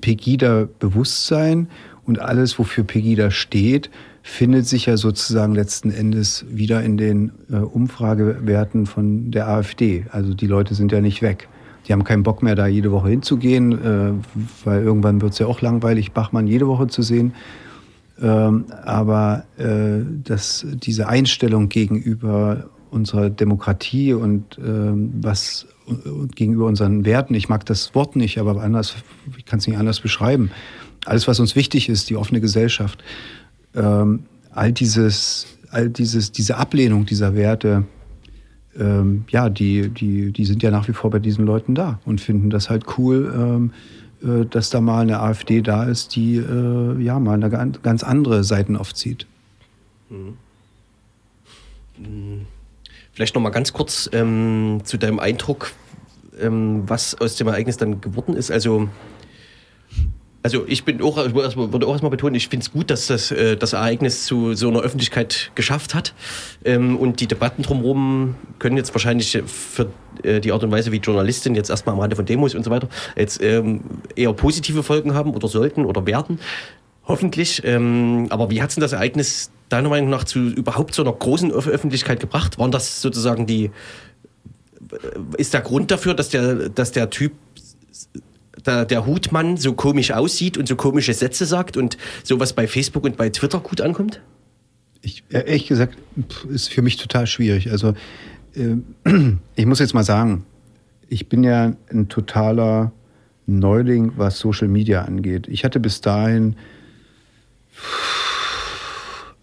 Pegida-Bewusstsein und alles, wofür Pegida steht, findet sich ja sozusagen letzten Endes wieder in den äh, Umfragewerten von der AfD. Also die Leute sind ja nicht weg. Die haben keinen Bock mehr, da jede Woche hinzugehen, äh, weil irgendwann wird es ja auch langweilig, Bachmann jede Woche zu sehen. Ähm, aber äh, dass diese Einstellung gegenüber unserer Demokratie und ähm, was gegenüber unseren Werten, ich mag das Wort nicht, aber anders, ich kann es nicht anders beschreiben. Alles, was uns wichtig ist, die offene Gesellschaft, ähm, all dieses, all dieses, diese Ablehnung dieser Werte, ähm, ja, die, die, die sind ja nach wie vor bei diesen Leuten da und finden das halt cool, ähm, äh, dass da mal eine AfD da ist, die äh, ja mal eine ganz andere Seiten aufzieht. Mhm. Vielleicht noch mal ganz kurz ähm, zu deinem Eindruck, ähm, was aus dem Ereignis dann geworden ist. Also also ich bin auch, würde auch erstmal betonen, ich finde es gut, dass das, äh, das Ereignis zu so einer Öffentlichkeit geschafft hat. Ähm, und die Debatten drumherum können jetzt wahrscheinlich für äh, die Art und Weise, wie Journalistin jetzt erstmal am Rande von Demos und so weiter, jetzt ähm, eher positive Folgen haben oder sollten oder werden. Hoffentlich. Ähm, aber wie hat es denn das Ereignis deiner Meinung nach zu überhaupt so einer großen Öffentlichkeit gebracht? Waren das sozusagen die, ist der Grund dafür, dass der, dass der Typ der, der Hutmann so komisch aussieht und so komische Sätze sagt und sowas bei Facebook und bei Twitter gut ankommt? Ich, ehrlich gesagt, ist für mich total schwierig. Also, äh, ich muss jetzt mal sagen, ich bin ja ein totaler Neuling, was Social Media angeht. Ich hatte bis dahin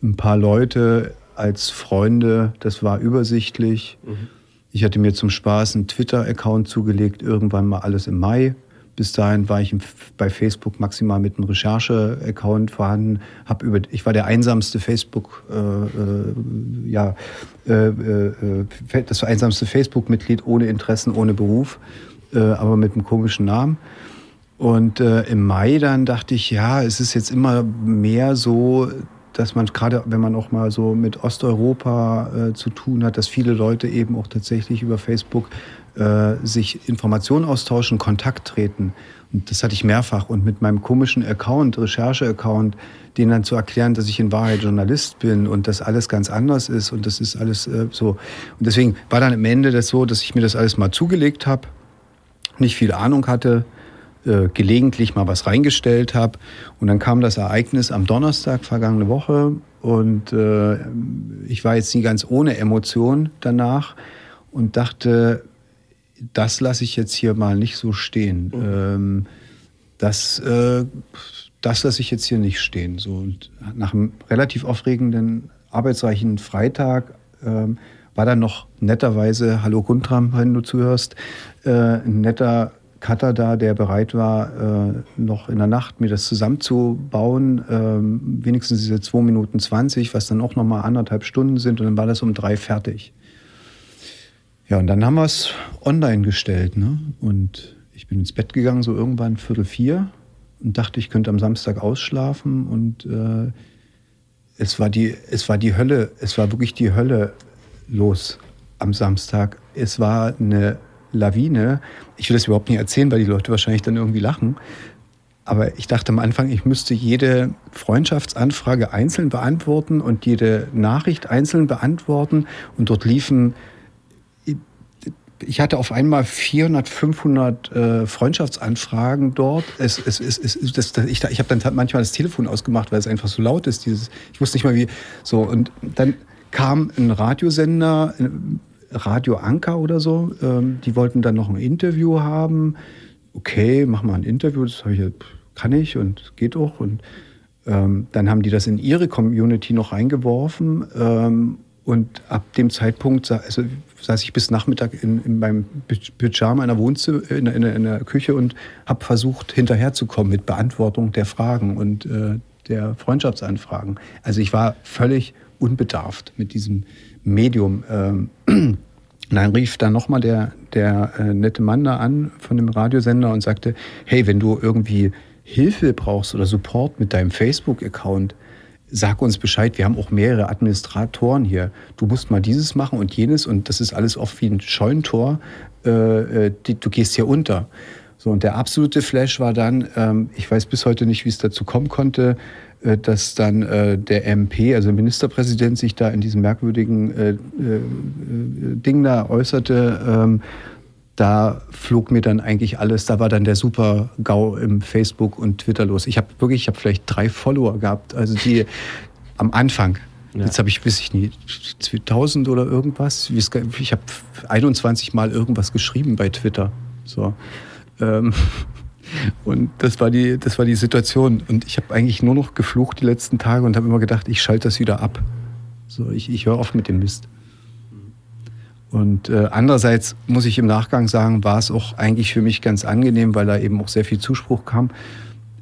ein paar Leute als Freunde, das war übersichtlich. Mhm. Ich hatte mir zum Spaß einen Twitter-Account zugelegt, irgendwann mal alles im Mai. Bis dahin war ich bei Facebook maximal mit einem Recherche-Account vorhanden. Hab über, ich war der einsamste Facebook, äh, äh, ja, äh, äh das einsamste Facebook-Mitglied ohne Interessen, ohne Beruf, äh, aber mit einem komischen Namen. Und äh, im Mai dann dachte ich, ja, es ist jetzt immer mehr so, dass man gerade, wenn man auch mal so mit Osteuropa äh, zu tun hat, dass viele Leute eben auch tatsächlich über Facebook äh, sich Informationen austauschen, Kontakt treten. Und das hatte ich mehrfach. Und mit meinem komischen Account, Recherche-Account, denen dann zu erklären, dass ich in Wahrheit Journalist bin und dass alles ganz anders ist und das ist alles äh, so. Und deswegen war dann am Ende das so, dass ich mir das alles mal zugelegt habe, nicht viel Ahnung hatte, äh, gelegentlich mal was reingestellt habe. Und dann kam das Ereignis am Donnerstag vergangene Woche und äh, ich war jetzt nie ganz ohne Emotion danach und dachte, das lasse ich jetzt hier mal nicht so stehen. Mhm. Ähm, das, äh, das lasse ich jetzt hier nicht stehen. So, und nach einem relativ aufregenden, arbeitsreichen Freitag ähm, war dann noch netterweise, hallo Guntram, wenn du zuhörst, äh, ein netter Cutter da, der bereit war, äh, noch in der Nacht mir das zusammenzubauen. Ähm, wenigstens diese 2 Minuten 20, was dann auch nochmal anderthalb Stunden sind. Und dann war das um drei fertig. Ja, und dann haben wir es online gestellt. Ne? Und ich bin ins Bett gegangen, so irgendwann Viertel vier und dachte, ich könnte am Samstag ausschlafen. Und äh, es, war die, es war die Hölle, es war wirklich die Hölle los am Samstag. Es war eine Lawine. Ich will das überhaupt nicht erzählen, weil die Leute wahrscheinlich dann irgendwie lachen. Aber ich dachte am Anfang, ich müsste jede Freundschaftsanfrage einzeln beantworten und jede Nachricht einzeln beantworten. Und dort liefen ich hatte auf einmal 400, 500 äh, Freundschaftsanfragen dort. Es, es, es, es, das, das, ich ich habe dann manchmal das Telefon ausgemacht, weil es einfach so laut ist. Dieses, ich wusste nicht mal wie. So und dann kam ein Radiosender, Radio Anker oder so. Ähm, die wollten dann noch ein Interview haben. Okay, mach mal ein Interview. Das ich, kann ich und geht auch. Und ähm, dann haben die das in ihre Community noch reingeworfen. Ähm, und ab dem Zeitpunkt, also saß ich bis Nachmittag in, in meinem Pyjama in der Wohnzimmer, in, in, in der Küche und habe versucht, hinterherzukommen mit Beantwortung der Fragen und äh, der Freundschaftsanfragen. Also ich war völlig unbedarft mit diesem Medium. Ähm, dann rief dann nochmal der, der äh, nette Mann da an von dem Radiosender und sagte, hey, wenn du irgendwie Hilfe brauchst oder Support mit deinem Facebook-Account, sag uns Bescheid, wir haben auch mehrere Administratoren hier. Du musst mal dieses machen und jenes und das ist alles oft wie ein Scheunentor. Äh, äh, die, du gehst hier unter. So, und der absolute Flash war dann, ähm, ich weiß bis heute nicht, wie es dazu kommen konnte, äh, dass dann äh, der MP, also Ministerpräsident, sich da in diesem merkwürdigen äh, äh, Ding da äußerte. Ähm, da flog mir dann eigentlich alles, da war dann der super GAU im Facebook und Twitter los. Ich habe wirklich, ich habe vielleicht drei Follower gehabt, also die am Anfang. Ja. Jetzt habe ich, weiß ich nie, 2000 oder irgendwas. Ich habe 21 Mal irgendwas geschrieben bei Twitter. So. Ähm, Und das war die, das war die Situation. Und ich habe eigentlich nur noch geflucht die letzten Tage und habe immer gedacht, ich schalte das wieder ab. So, ich, ich höre auf mit dem Mist. Und äh, andererseits muss ich im Nachgang sagen, war es auch eigentlich für mich ganz angenehm, weil da eben auch sehr viel Zuspruch kam.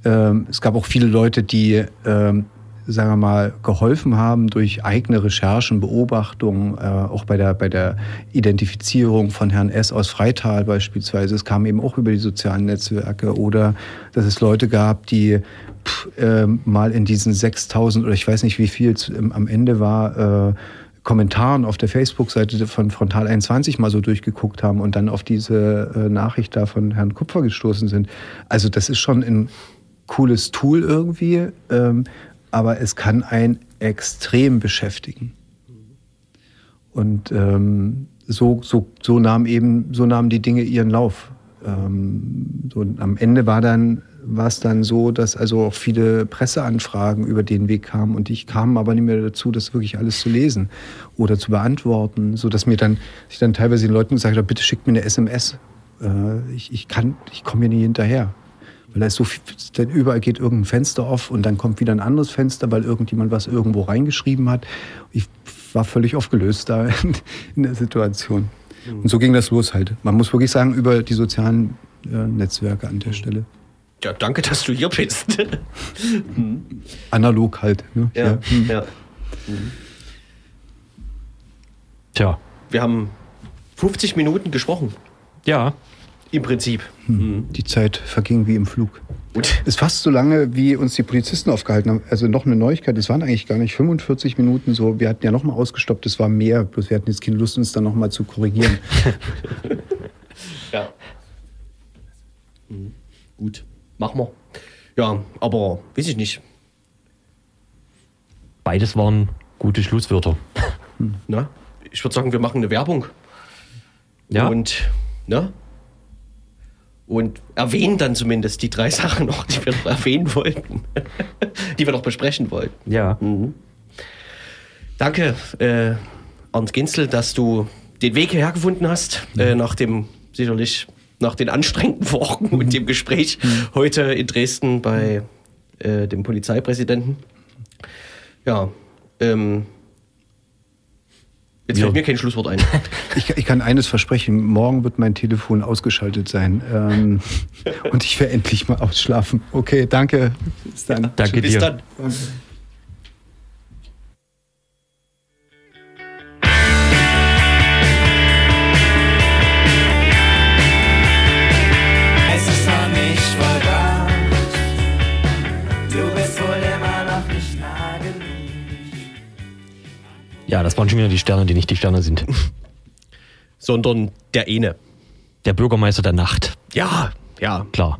Ähm, es gab auch viele Leute, die ähm, sagen wir mal, geholfen haben durch eigene Recherchen, Beobachtungen, äh, auch bei der, bei der Identifizierung von Herrn S. aus Freital beispielsweise. Es kam eben auch über die sozialen Netzwerke oder dass es Leute gab, die pff, äh, mal in diesen 6000 oder ich weiß nicht wie viel ähm, am Ende war, äh, Kommentaren auf der Facebook-Seite von Frontal 21 mal so durchgeguckt haben und dann auf diese äh, Nachricht da von Herrn Kupfer gestoßen sind. Also das ist schon ein cooles Tool irgendwie. Ähm, aber es kann einen extrem beschäftigen. Und ähm, so, so, so, nahmen eben, so nahmen die Dinge ihren Lauf. Ähm, so, am Ende war dann war es dann so, dass also auch viele Presseanfragen über den Weg kamen und ich kam aber nicht mehr dazu, das wirklich alles zu lesen oder zu beantworten, so dass mir dann ich dann teilweise den Leuten gesagt habe, bitte schickt mir eine SMS. Äh, ich, ich kann, ich komme hier nie hinterher. Weil da ist so viel, denn überall geht irgendein Fenster auf und dann kommt wieder ein anderes Fenster, weil irgendjemand was irgendwo reingeschrieben hat. Ich war völlig aufgelöst da in, der Situation. Mhm. Und so ging das los halt. Man muss wirklich sagen, über die sozialen äh, Netzwerke an der Stelle. Ja, danke, dass du hier bist. Analog halt. Ne? Ja, ja. Mhm. ja. Mhm. Tja. Wir haben 50 Minuten gesprochen. Ja. Im Prinzip. Hm. Die Zeit verging wie im Flug. Gut. Ist fast so lange, wie uns die Polizisten aufgehalten haben. Also noch eine Neuigkeit, es waren eigentlich gar nicht 45 Minuten so. Wir hatten ja nochmal ausgestoppt, es war mehr. Bloß wir hatten jetzt keine Lust, uns dann nochmal zu korrigieren. ja. Mhm. Gut, machen wir. Ja, aber weiß ich nicht. Beides waren gute Schlusswörter. Na, ich würde sagen, wir machen eine Werbung. Ja. Und, ne? und erwähnen dann zumindest die drei Sachen noch, die wir noch erwähnen wollten, die wir noch besprechen wollten. Ja. Mhm. Danke, äh, Arndt Ginzel, dass du den Weg hierher gefunden hast, mhm. äh, nach dem sicherlich nach den anstrengenden Wochen mhm. und dem Gespräch mhm. heute in Dresden bei äh, dem Polizeipräsidenten. Ja, ähm, Jetzt fällt mir kein Schlusswort ein. Ich, ich, kann eines versprechen, morgen wird mein Telefon ausgeschaltet sein. Ähm, und ich werde endlich mal ausschlafen. Okay, danke. Bis dann. Ja, danke Bis dir. dann. Danke. Ja, das waren schon wieder die Sterne, die nicht die Sterne sind. Sondern der eine. Der Bürgermeister der Nacht. Ja, ja. Klar.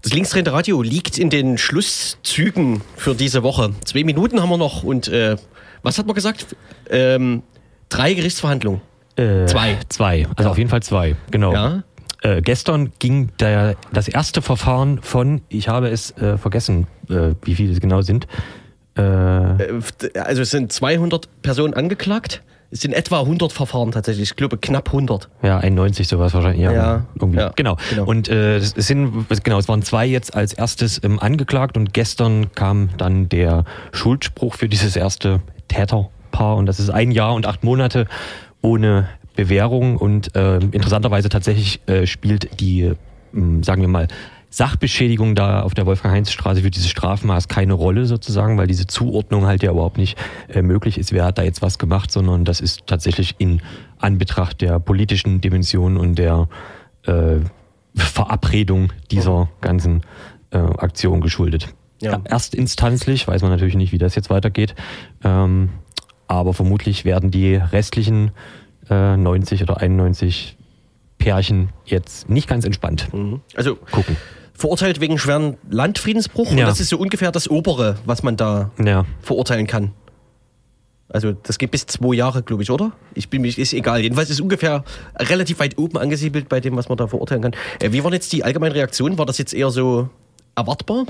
Das linksdrehende Radio liegt in den Schlusszügen für diese Woche. Zwei Minuten haben wir noch und äh, was hat man gesagt? Ähm, drei Gerichtsverhandlungen. Äh, zwei. Zwei. Also ja. auf jeden Fall zwei. Genau. Ja. Äh, gestern ging der, das erste Verfahren von, ich habe es äh, vergessen, äh, wie viele es genau sind, äh, äh, also es sind 200 Personen angeklagt. Es sind etwa 100 Verfahren tatsächlich. Ich glaube knapp 100. Ja, 91 sowas wahrscheinlich. Ja, ja, ja genau. genau. Und äh, es sind genau, es waren zwei jetzt als erstes ähm, angeklagt und gestern kam dann der Schuldspruch für dieses erste Täterpaar und das ist ein Jahr und acht Monate ohne Bewährung und äh, interessanterweise tatsächlich äh, spielt die, äh, sagen wir mal, Sachbeschädigung da auf der Wolfgang-Heinz-Straße für dieses Strafmaß keine Rolle sozusagen, weil diese Zuordnung halt ja überhaupt nicht äh, möglich ist. Wer hat da jetzt was gemacht, sondern das ist tatsächlich in Anbetracht der politischen Dimension und der äh, Verabredung dieser ganzen äh, Aktion geschuldet. Ja. Erstinstanzlich weiß man natürlich nicht, wie das jetzt weitergeht. Ähm, aber vermutlich werden die restlichen äh, 90 oder 91 Pärchen jetzt nicht ganz entspannt mhm. also gucken verurteilt wegen schweren Landfriedensbruch. Ja. Und das ist so ungefähr das Obere, was man da ja. verurteilen kann. Also das geht bis zwei Jahre, glaube ich, oder? Ich bin mir ist egal. Jedenfalls ist ungefähr relativ weit oben angesiedelt bei dem, was man da verurteilen kann. Äh, wie war jetzt die allgemeine Reaktion? War das jetzt eher so erwartbar?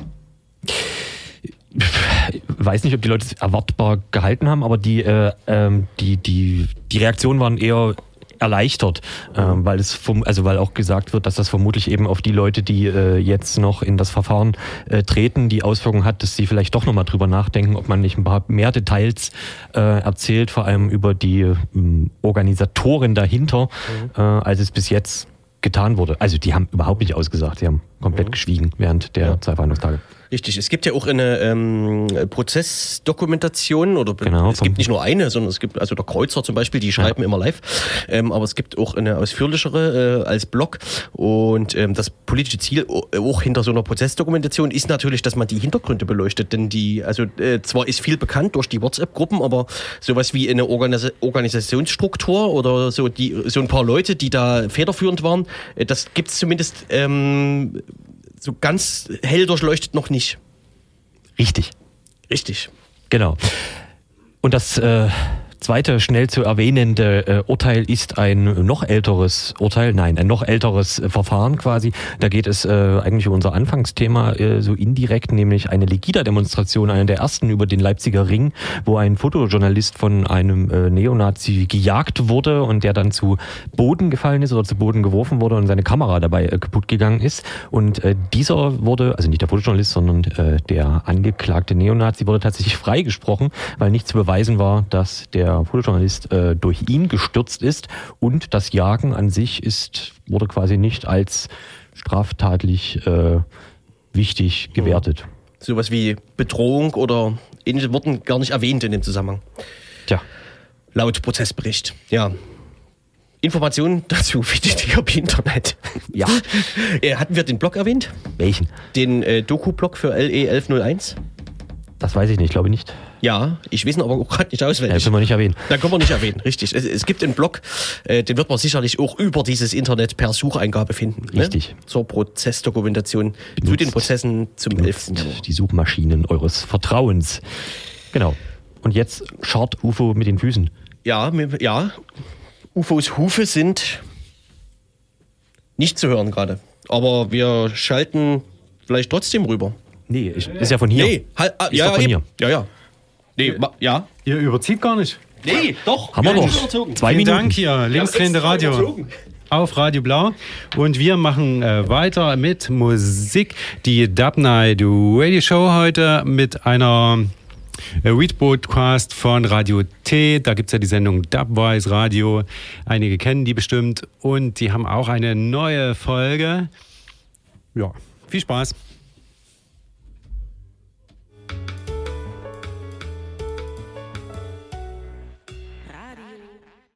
Ich weiß nicht, ob die Leute es erwartbar gehalten haben, aber die, äh, ähm, die, die, die Reaktionen waren eher erleichtert, äh, weil es vom, also weil auch gesagt wird, dass das vermutlich eben auf die Leute, die äh, jetzt noch in das Verfahren äh, treten, die Auswirkungen hat, dass sie vielleicht doch nochmal drüber nachdenken, ob man nicht ein paar mehr Details äh, erzählt, vor allem über die ähm, Organisatoren dahinter, mhm. äh, als es bis jetzt getan wurde. Also die haben überhaupt nicht ausgesagt, sie haben komplett mhm. geschwiegen während der ja. zwei Verhandlungstage. Richtig, es gibt ja auch eine ähm, Prozessdokumentation oder genau, es gibt nicht nur eine, sondern es gibt also der Kreuzer zum Beispiel, die schreiben ja. immer live, ähm, aber es gibt auch eine ausführlichere äh, als Blog. Und ähm, das politische Ziel auch hinter so einer Prozessdokumentation ist natürlich, dass man die Hintergründe beleuchtet, denn die also äh, zwar ist viel bekannt durch die WhatsApp-Gruppen, aber sowas wie eine Organis Organisationsstruktur oder so die so ein paar Leute, die da federführend waren, äh, das gibt es zumindest ähm, so ganz hell durchleuchtet noch nicht. Richtig. Richtig. Genau. Und das äh, zweite schnell zu erwähnende äh, Urteil ist ein noch älteres Urteil, nein, ein noch älteres äh, Verfahren quasi. Da geht es äh, eigentlich um unser Anfangsthema äh, so indirekt, nämlich eine Legida-Demonstration, eine der ersten über den Leipziger Ring, wo ein Fotojournalist von einem äh, Neonazi gejagt wurde und der dann zu Boden gefallen ist oder zu Boden geworfen wurde und seine Kamera dabei äh, kaputt gegangen ist. Und dieser wurde, also nicht der Fotojournalist, sondern der angeklagte Neonazi wurde tatsächlich freigesprochen, weil nicht zu beweisen war, dass der der Fotojournalist äh, durch ihn gestürzt ist und das Jagen an sich ist, wurde quasi nicht als straftatlich äh, wichtig gewertet. Sowas wie Bedrohung oder ähnliche wurden gar nicht erwähnt in dem Zusammenhang. Tja. Laut Prozessbericht, ja. Informationen dazu findet ihr im Internet. Ja. Äh, hatten wir den Blog erwähnt? Welchen? Den äh, Doku-Blog für LE 1101? Das weiß ich nicht, glaube ich nicht. Ja, ich weiß ihn aber auch gerade nicht auswendig. Ja, können wir nicht erwähnen. Da können wir nicht erwähnen, richtig. Es, es gibt einen Blog, äh, den wird man sicherlich auch über dieses Internet per Sucheingabe finden. Ne? Richtig. Ne? Zur Prozessdokumentation benutzt, zu den Prozessen zum 11. Die Suchmaschinen eures Vertrauens. Genau. Und jetzt schaut UFO mit den Füßen. Ja, ja. UFOs Hufe sind nicht zu hören gerade. Aber wir schalten vielleicht trotzdem rüber. Nee, ist ja von hier. Nee, halt, ah, ja, von hier. Ja, ja. Nee, ja. Ihr überzieht gar nicht. Nee, doch. Haben wir noch. Zwei Vielen Minuten. Dank hier, linksdrehende Radio. Auf Radio Blau. Und wir machen äh, weiter mit Musik. Die Dub Night Radio Show heute mit einer äh, Read Broadcast von Radio T. Da gibt es ja die Sendung Dubwise Radio. Einige kennen die bestimmt. Und die haben auch eine neue Folge. Ja, viel Spaß.